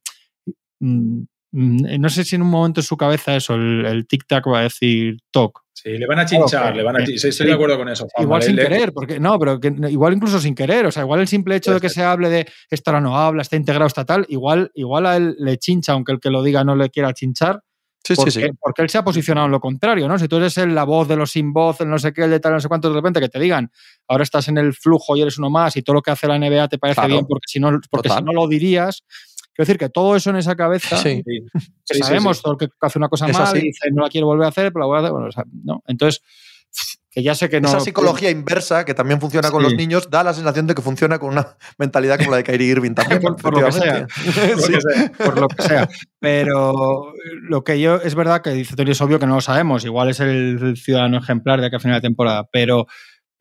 Speaker 4: mm, mm, no sé si en un momento en su cabeza eso, el, tic-tac va a decir talk.
Speaker 3: Sí, le van a chinchar, le van a Estoy de acuerdo con eso.
Speaker 4: igual sin querer, porque no, pero igual incluso sin querer. O sea, igual el simple hecho de que se hable de esto ahora no habla, está integrado, está tal, igual, igual a él le chincha, aunque el que lo diga no le quiera chinchar
Speaker 2: Sí,
Speaker 4: porque,
Speaker 2: sí, sí.
Speaker 4: porque él se ha posicionado en lo contrario, ¿no? Si tú eres el, la voz de los sin voz, el no sé qué, el de tal, no sé cuánto, de repente que te digan, ahora estás en el flujo y eres uno más y todo lo que hace la NBA te parece bien porque si no, porque si no lo dirías. Quiero decir que todo eso en esa cabeza,
Speaker 2: sí.
Speaker 4: sabemos todo el que hace una cosa mal y dice no la quiero volver a hacer, pero la voy a hacer, bueno, o sea, ¿no? Entonces, que ya sé que no.
Speaker 2: Esa psicología inversa que también funciona con los niños da la sensación de que funciona con una mentalidad como la de Kyrie Irving también.
Speaker 4: por, lo que sea. por, lo que sea. Pero lo que yo es verdad que dice Tony es obvio que no lo sabemos. Igual es el ciudadano ejemplar de aquí a final de temporada, pero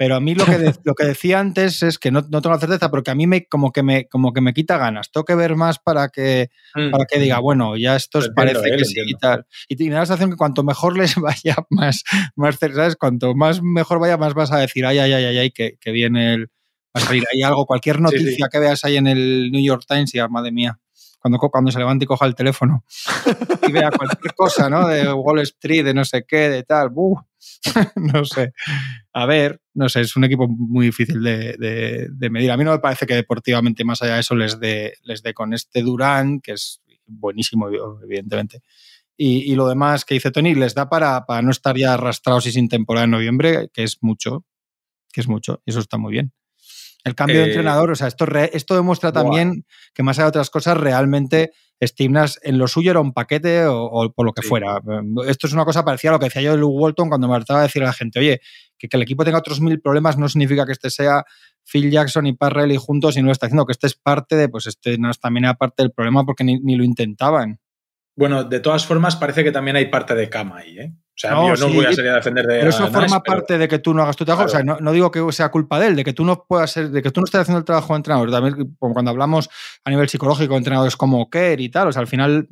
Speaker 4: pero a mí lo que, lo que decía antes es que no, no, tengo la certeza, porque a mí me, como, que me, como que me quita ganas. Tengo que ver más para que, mm. para que diga, bueno, ya esto parece que sí y tal. Y tiene la sensación que cuanto mejor les vaya, más, más ¿sabes? Cuanto más mejor vaya, más vas a decir, ay, ay, ay, ay, ay que, que viene el. Va a salir ahí algo, cualquier noticia que veas ahí en el New York Times y, ah, madre mía cuando, cuando se levante y coja el teléfono y vea cualquier cosa, ¿no? De Wall Street, de no sé qué, de tal, no sé. A ver, no sé, es un equipo muy difícil de, medir. A mí no me parece que deportivamente más allá de eso les dé les con este Durán, que es buenísimo, evidentemente. Y, lo demás que dice Tony les da para, para no estar ya arrastrados y sin temporada en noviembre, que es mucho, que es mucho, y eso está muy bien. El cambio de eh, entrenador, o sea, esto, esto demuestra también que más allá de otras cosas, realmente Steve en lo suyo era un paquete o, por lo que fuera. Esto es una cosa parecida a lo que decía yo de Luke Walton cuando me trataba de decir a la gente, oye, que, el equipo tenga otros mil problemas no significa que este sea Phil Jackson y Parrell y juntos y no lo está haciendo, que este es parte de, pues este no es también parte del problema porque ni, ni lo intentaban.
Speaker 3: Bueno, de todas formas, parece que también hay parte de cama ahí, ¿eh? O sea, no, yo no voy a salir a defender de.
Speaker 4: Pero eso forma parte de que tú no hagas tu trabajo. O sea, no, digo que sea culpa de él, de que tú no puedas ser, de que tú no estés haciendo el trabajo de entrenador. También, cuando hablamos a nivel psicológico, de entrenadores como Kerr y tal, o sea, al final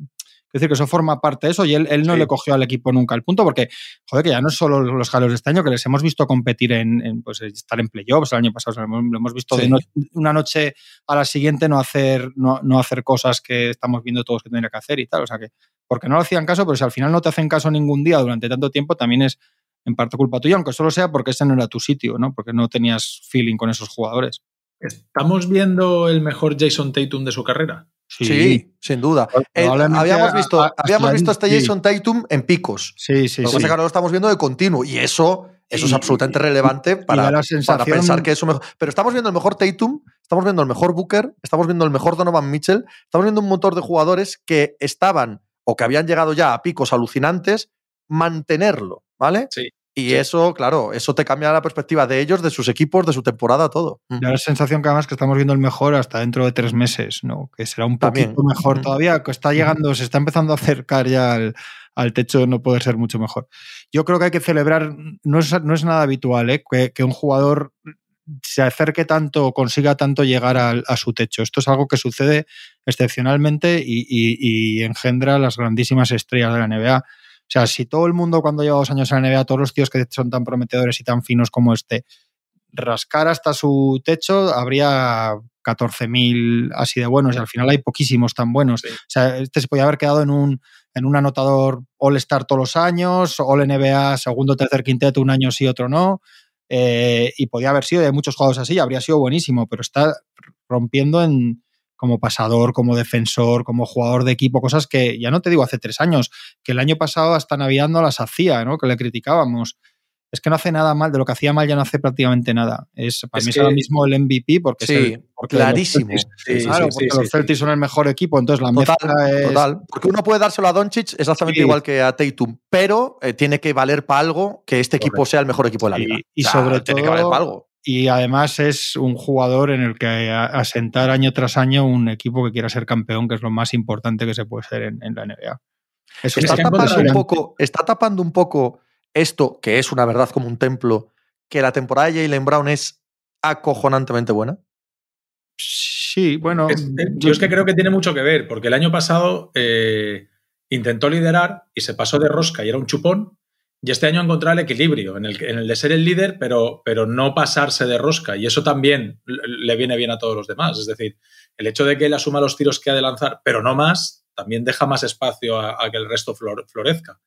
Speaker 4: es decir, que eso forma parte de eso y él, él no le cogió al equipo nunca el punto porque, joder, que ya no es solo los jalos de este año, que les hemos visto competir en, pues, estar en playoffs el año pasado, lo hemos visto de una noche a la siguiente no hacer, no, no, hacer cosas que estamos viendo todos que tendría que hacer y tal, o sea que, porque no lo hacían caso, pero si al final no te hacen caso ningún día durante tanto tiempo, también es en parte culpa tuya, aunque solo sea porque ese no era tu sitio, ¿no? Porque no tenías feeling con esos jugadores.
Speaker 3: ¿Estamos viendo el mejor Jason Tatum de su carrera?
Speaker 2: Sí, sin duda. habíamos visto, habíamos visto este Jason Tatum en picos.
Speaker 4: Sí, sí,
Speaker 2: lo que lo estamos viendo de continuo. Y eso, eso es absolutamente relevante para, para, pensar que es mejor. Pero estamos viendo el mejor Tatum, estamos viendo el mejor Booker, estamos viendo el mejor Donovan Mitchell, estamos viendo un montón de jugadores que estaban o que habían llegado ya a picos alucinantes, mantenerlo, ¿vale?
Speaker 3: Sí.
Speaker 2: Y eso, claro, eso te cambia la perspectiva de ellos, de sus equipos, de su temporada, todo.
Speaker 4: Da la sensación que además que estamos viendo el mejor hasta dentro de tres meses, ¿no? Que será un poquito mejor todavía, que está llegando, se está empezando a acercar ya al, techo de no poder ser mucho mejor. Yo creo que hay que celebrar, no es, no es nada habitual, ¿eh? que, un jugador se acerque tanto o consiga tanto llegar a, su techo. Esto es algo que sucede excepcionalmente y, y engendra las grandísimas estrellas de la NBA o sea, si todo el mundo cuando lleva dos años en la NBA, todos los tíos que son tan prometedores y tan finos como este, rascar hasta su techo, habría 14.000 así de buenos y al final hay poquísimos tan buenos. O sea, este se podía haber quedado en un, en un anotador All-Star todos los años, All-NBA, segundo, tercer quinteto, un año sí, otro no. Eh, y podía haber sido de muchos juegos así, habría sido buenísimo, pero está rompiendo en, como pasador, como defensor, como jugador de equipo, cosas que ya no te digo hace tres años, que el año pasado hasta Navidad las hacía, ¿no? Que le criticábamos. Es que no hace nada mal, de lo que hacía mal ya no hace prácticamente nada. Es, para mí es ahora mismo el MVP porque
Speaker 2: sí, clarísimo.
Speaker 4: claro, porque los Celtics son el mejor equipo, entonces la total, es...
Speaker 2: Total, porque uno puede dárselo a Doncic exactamente igual que a Tatum, pero eh, tiene que valer para algo que este equipo sea el mejor equipo de la liga.
Speaker 4: Y, sobre todo, tiene que valer para algo. Y además es un jugador en el que asentar año tras año un equipo que quiera ser campeón, que es lo más importante que se puede ser en, la NBA.
Speaker 2: está, tapando un poco, está tapando un poco esto, que es una verdad como un templo, que la temporada de Jalen Brown es acojonantemente buena.
Speaker 4: Sí, bueno.
Speaker 3: yo es que creo que tiene mucho que ver, porque el año pasado eh, intentó liderar y se pasó de rosca y era un chupón, y este año ha encontrado el equilibrio en el, en el, de ser el líder, pero, pero no pasarse de rosca. Y eso también le viene bien a todos los demás. Es decir, el hecho de que él asuma los tiros que ha de lanzar, pero no más, también deja más espacio a, que el resto florezca.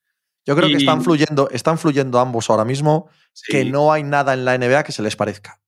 Speaker 2: Yo creo que están fluyendo, están fluyendo ambos ahora mismo, que no hay nada en la NBA que se les parezca.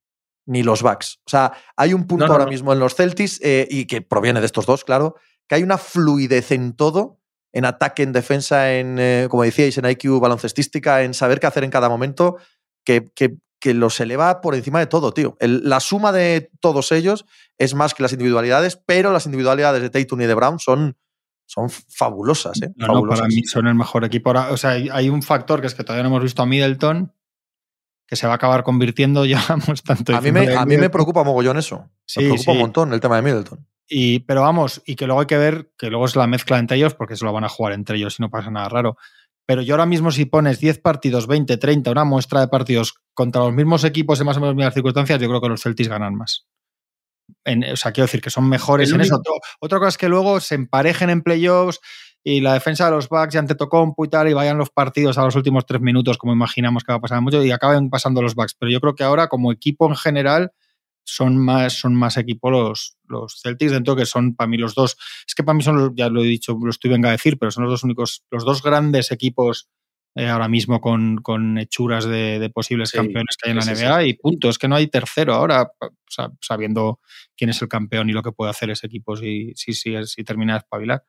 Speaker 2: Ni los Bucks. O sea, hay un punto ahora mismo en los Celtics, eh, y que proviene de estos dos, claro, que hay una fluidez en todo en ataque, en defensa, en, eh, como decíais, en IQ baloncestística, en saber qué hacer en cada momento, que, que, que los eleva por encima de todo, tío. la suma de todos ellos es más que las individualidades, pero las individualidades de Tatum y de Brown son, son fabulosas, ¿eh?
Speaker 4: No, para mí son el mejor equipo. O sea, hay un factor que es que todavía no hemos visto a Middleton, que se va a acabar convirtiendo, ya tanto.
Speaker 2: A mí, me, a mí me preocupa mogollón eso. me preocupa un montón el tema de Middleton.
Speaker 4: Y, pero vamos, y que luego hay que ver que luego es la mezcla entre ellos, porque se lo van a jugar entre ellos y no pasa nada raro. Pero yo ahora mismo, si pones 10 partidos, 20, 30, una muestra de partidos contra los mismos equipos en más o menos mismas circunstancias, yo creo que los Celtics ganan más. o sea, quiero decir que son mejores en eso. otra cosa es que luego se emparejen en playoffs y la defensa de los Bucks ya ante tocó y tal, y vayan los partidos a los últimos tres minutos, como imaginamos que va a pasar mucho, y acaben pasando los Bucks. Pero yo creo que ahora, como equipo en general, son más, son más equipo los, los Celtics, dentro que son para mí los dos, es que para mí son, ya lo he dicho, lo estoy venga a decir, pero son los dos únicos, los dos grandes equipos eh, ahora mismo con, con hechuras de, posibles campeones que hay en la NBA y punto, es que no hay tercero ahora, sabiendo quién es el campeón y lo que puede hacer ese equipo si, si, si, si termina de espabilar.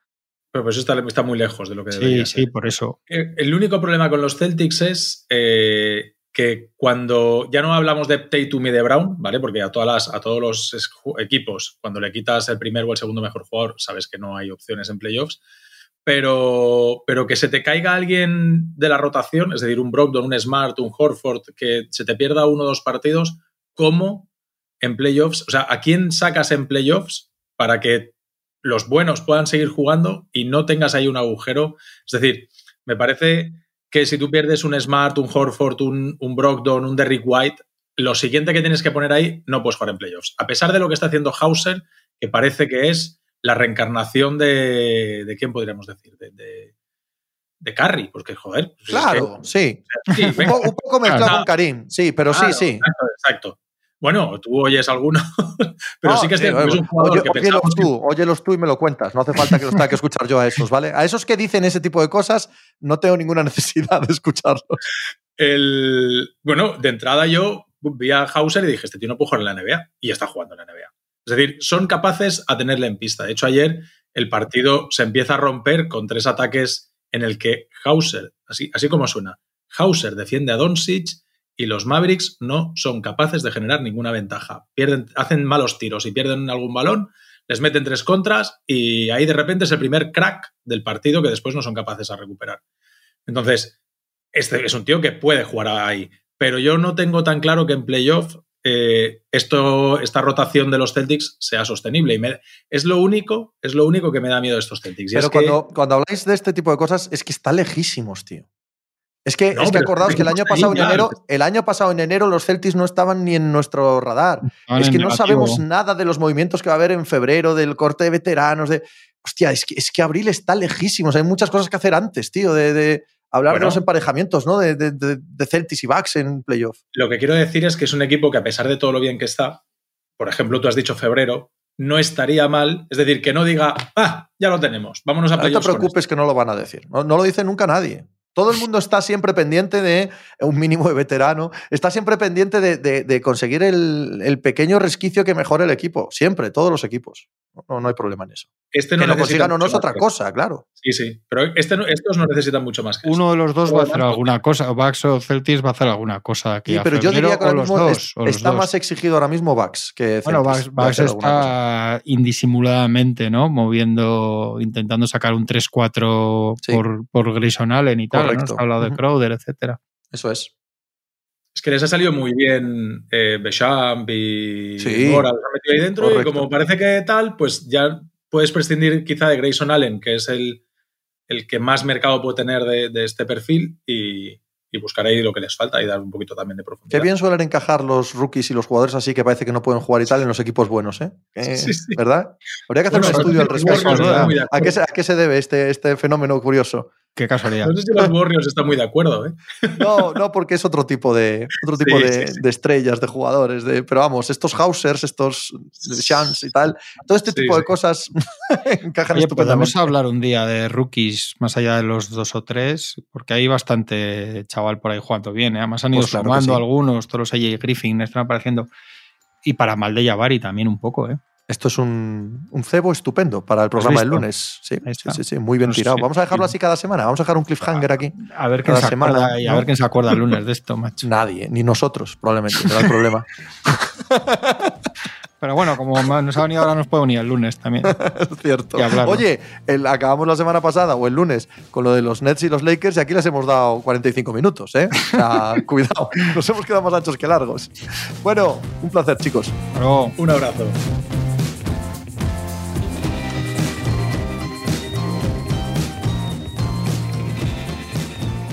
Speaker 3: Pero pues está, está muy lejos de lo que
Speaker 4: debería Sí, sí, por eso.
Speaker 3: Eh, el único problema con los Celtics es eh, que cuando ya no hablamos de Tatum y de Brown, ¿vale? Porque a, todas las, a todos los equipos, cuando le quitas el primer o el segundo mejor jugador, sabes que no hay opciones en playoffs. Pero, pero que se te caiga alguien de la rotación, es decir, un Brogdon, un Smart, un Horford, que se te pierda uno o dos partidos, ¿cómo en playoffs? O sea, ¿a quién sacas en playoffs para que los buenos puedan seguir jugando y no tengas ahí un agujero? Es decir, me parece que si tú pierdes un Smart, un Horford, un, un Brogdon, un Derrick White, lo siguiente que tienes que poner ahí no puedes jugar en playoffs. A pesar de lo que está haciendo Hauser, que parece que es la reencarnación de. ¿De quién podríamos decir? De, de, de Curry, porque joder.
Speaker 2: Pues claro, sí. un, poco mezclado con Karim, sí, pero sí, sí.
Speaker 3: Exacto, exacto. Bueno, tú oyes alguno, pero sí que es, cierto, es un
Speaker 2: jugador oye, óyelos tú, óyelos tú y me lo cuentas. No hace falta que los tenga que escuchar yo a esos, ¿vale? A esos que dicen ese tipo de cosas no tengo ninguna necesidad de escucharlos.
Speaker 3: El, bueno, de entrada yo vi a Hauser y dije, este tío no puede jugar en la NBA y está jugando en la NBA. Es decir, son capaces a tenerle en pista. De hecho, ayer el partido se empieza a romper con tres ataques en el que Hauser, así, así como suena, Hauser defiende a Doncic, y los Mavericks no son capaces de generar ninguna ventaja. Pierden, hacen malos tiros y pierden algún balón, les meten tres contras y ahí de repente es el primer crack del partido que después no son capaces de recuperar. Entonces, este es un tío que puede jugar ahí, pero yo no tengo tan claro que en playoff eh, esto, esta rotación de los Celtics sea sostenible. Y es lo único, es lo único que me da miedo de estos Celtics.
Speaker 2: pero cuando, cuando habláis de este tipo de cosas, es que está lejísimos, tío. Es que, es que acordaos que el año pasado en enero, el año pasado en enero los Celtics no estaban ni en nuestro radar. es que no sabemos nada de los movimientos que va a haber en febrero, del corte de veteranos, de. Hostia, es que, es que abril está lejísimos. Hay muchas cosas que hacer antes, tío, de, hablar de los emparejamientos, ¿no? De, de, Celtics y Bucks en playoff.
Speaker 3: Lo que quiero decir es que es un equipo que, a pesar de todo lo bien que está, por ejemplo, tú has dicho febrero, no estaría mal, es decir, que no diga, ah, ya lo tenemos, vámonos a.
Speaker 2: No te preocupes que no lo van a decir, no, no lo dice nunca nadie. Todo el mundo está siempre pendiente de un mínimo de veterano, está siempre pendiente de, conseguir el, pequeño resquicio que mejore el equipo, siempre, todos los equipos. No, no hay problema en eso.
Speaker 3: Este
Speaker 2: que
Speaker 3: no
Speaker 2: lo consigan o no es otra cosa, claro.
Speaker 3: Sí, sí. Pero este no- estos no necesitan mucho más que
Speaker 4: Uno de los dos va a hacer alguna cosa. Bucks o Celtics va a hacer alguna cosa aquí.
Speaker 2: Sí,
Speaker 4: a
Speaker 2: pero yo diría que
Speaker 4: o
Speaker 2: ahora
Speaker 4: los
Speaker 2: mismo
Speaker 4: dos,
Speaker 2: es-
Speaker 4: o los
Speaker 2: está
Speaker 4: dos.
Speaker 2: más exigido ahora mismo Bucks que
Speaker 4: Bueno,
Speaker 2: Celtics.
Speaker 4: Bucks,
Speaker 2: Va a
Speaker 4: Bucks
Speaker 2: hacer alguna cosa.
Speaker 4: está indisimuladamente, ¿no? Moviendo, intentando sacar un 3-4
Speaker 2: Sí.
Speaker 4: por, por Grayson Allen y tal. ¿No?
Speaker 2: Correcto.
Speaker 4: Se ha hablado de. Crowder, etcétera.
Speaker 2: Eso es.
Speaker 3: Es que les ha salido muy bien eh, Bechamp y
Speaker 2: Sí.
Speaker 3: Mora, los han metido ahí dentro
Speaker 2: Correcto.
Speaker 3: y como parece que tal, pues ya puedes prescindir quizá de Grayson Allen, que es el, el que más mercado puede tener de, de este perfil y, y buscar ahí lo que les falta y dar un poquito también de
Speaker 2: Qué
Speaker 3: profundidad.
Speaker 2: bien suelen encajar los rookies y los jugadores así que parece que no pueden jugar y tal en los equipos buenos, ¿eh? Que-
Speaker 3: Sí, sí.
Speaker 2: ¿Verdad? Habría que hacer
Speaker 3: Bueno,
Speaker 2: un estudio al respecto. ¿A, qué se, a qué se debe este, este fenómeno curioso?
Speaker 4: Qué casualidad.
Speaker 3: No sé si los Warriors están muy de acuerdo, ¿eh?
Speaker 2: No, no, porque es otro tipo de, otro tipo
Speaker 3: Sí,
Speaker 2: de,
Speaker 3: sí, sí.
Speaker 2: de estrellas, de jugadores. De, pero vamos, estos Hausers, estos Shans y tal, todo este
Speaker 3: Sí,
Speaker 2: tipo de cosas encajan
Speaker 4: Oye,
Speaker 2: estupendamente.
Speaker 4: podemos hablar un día de rookies más allá de los dos o tres, porque hay bastante chaval por ahí jugando bien. ¿eh? Además han ido
Speaker 2: Pues claro que
Speaker 4: sumando
Speaker 2: sí.
Speaker 4: algunos, todos los AJ Griffin están apareciendo. Y para mal de Jabari también un poco, ¿eh?
Speaker 2: Esto es un, un cebo estupendo para el programa del lunes. Sí, sí, sí, sí, muy bien
Speaker 4: Pues
Speaker 2: tirado.
Speaker 4: sí.
Speaker 2: Vamos a dejarlo así cada semana. Vamos a dejar un cliffhanger aquí.
Speaker 4: A ver quién
Speaker 2: Cada
Speaker 4: se acuerda y a ver quién se acuerda el lunes de esto, macho.
Speaker 2: Nadie, ni nosotros, probablemente, será el problema.
Speaker 4: Pero bueno, como nos ha venido ahora, nos puede venir el lunes también.
Speaker 2: es cierto. Oye, el- acabamos la semana pasada o el lunes con lo de los Nets y los Lakers y aquí les hemos dado 45 minutos, ¿eh? O sea, cuidado, nos hemos quedado más anchos que largos. Bueno, un placer, chicos.
Speaker 4: Pero
Speaker 3: Un abrazo.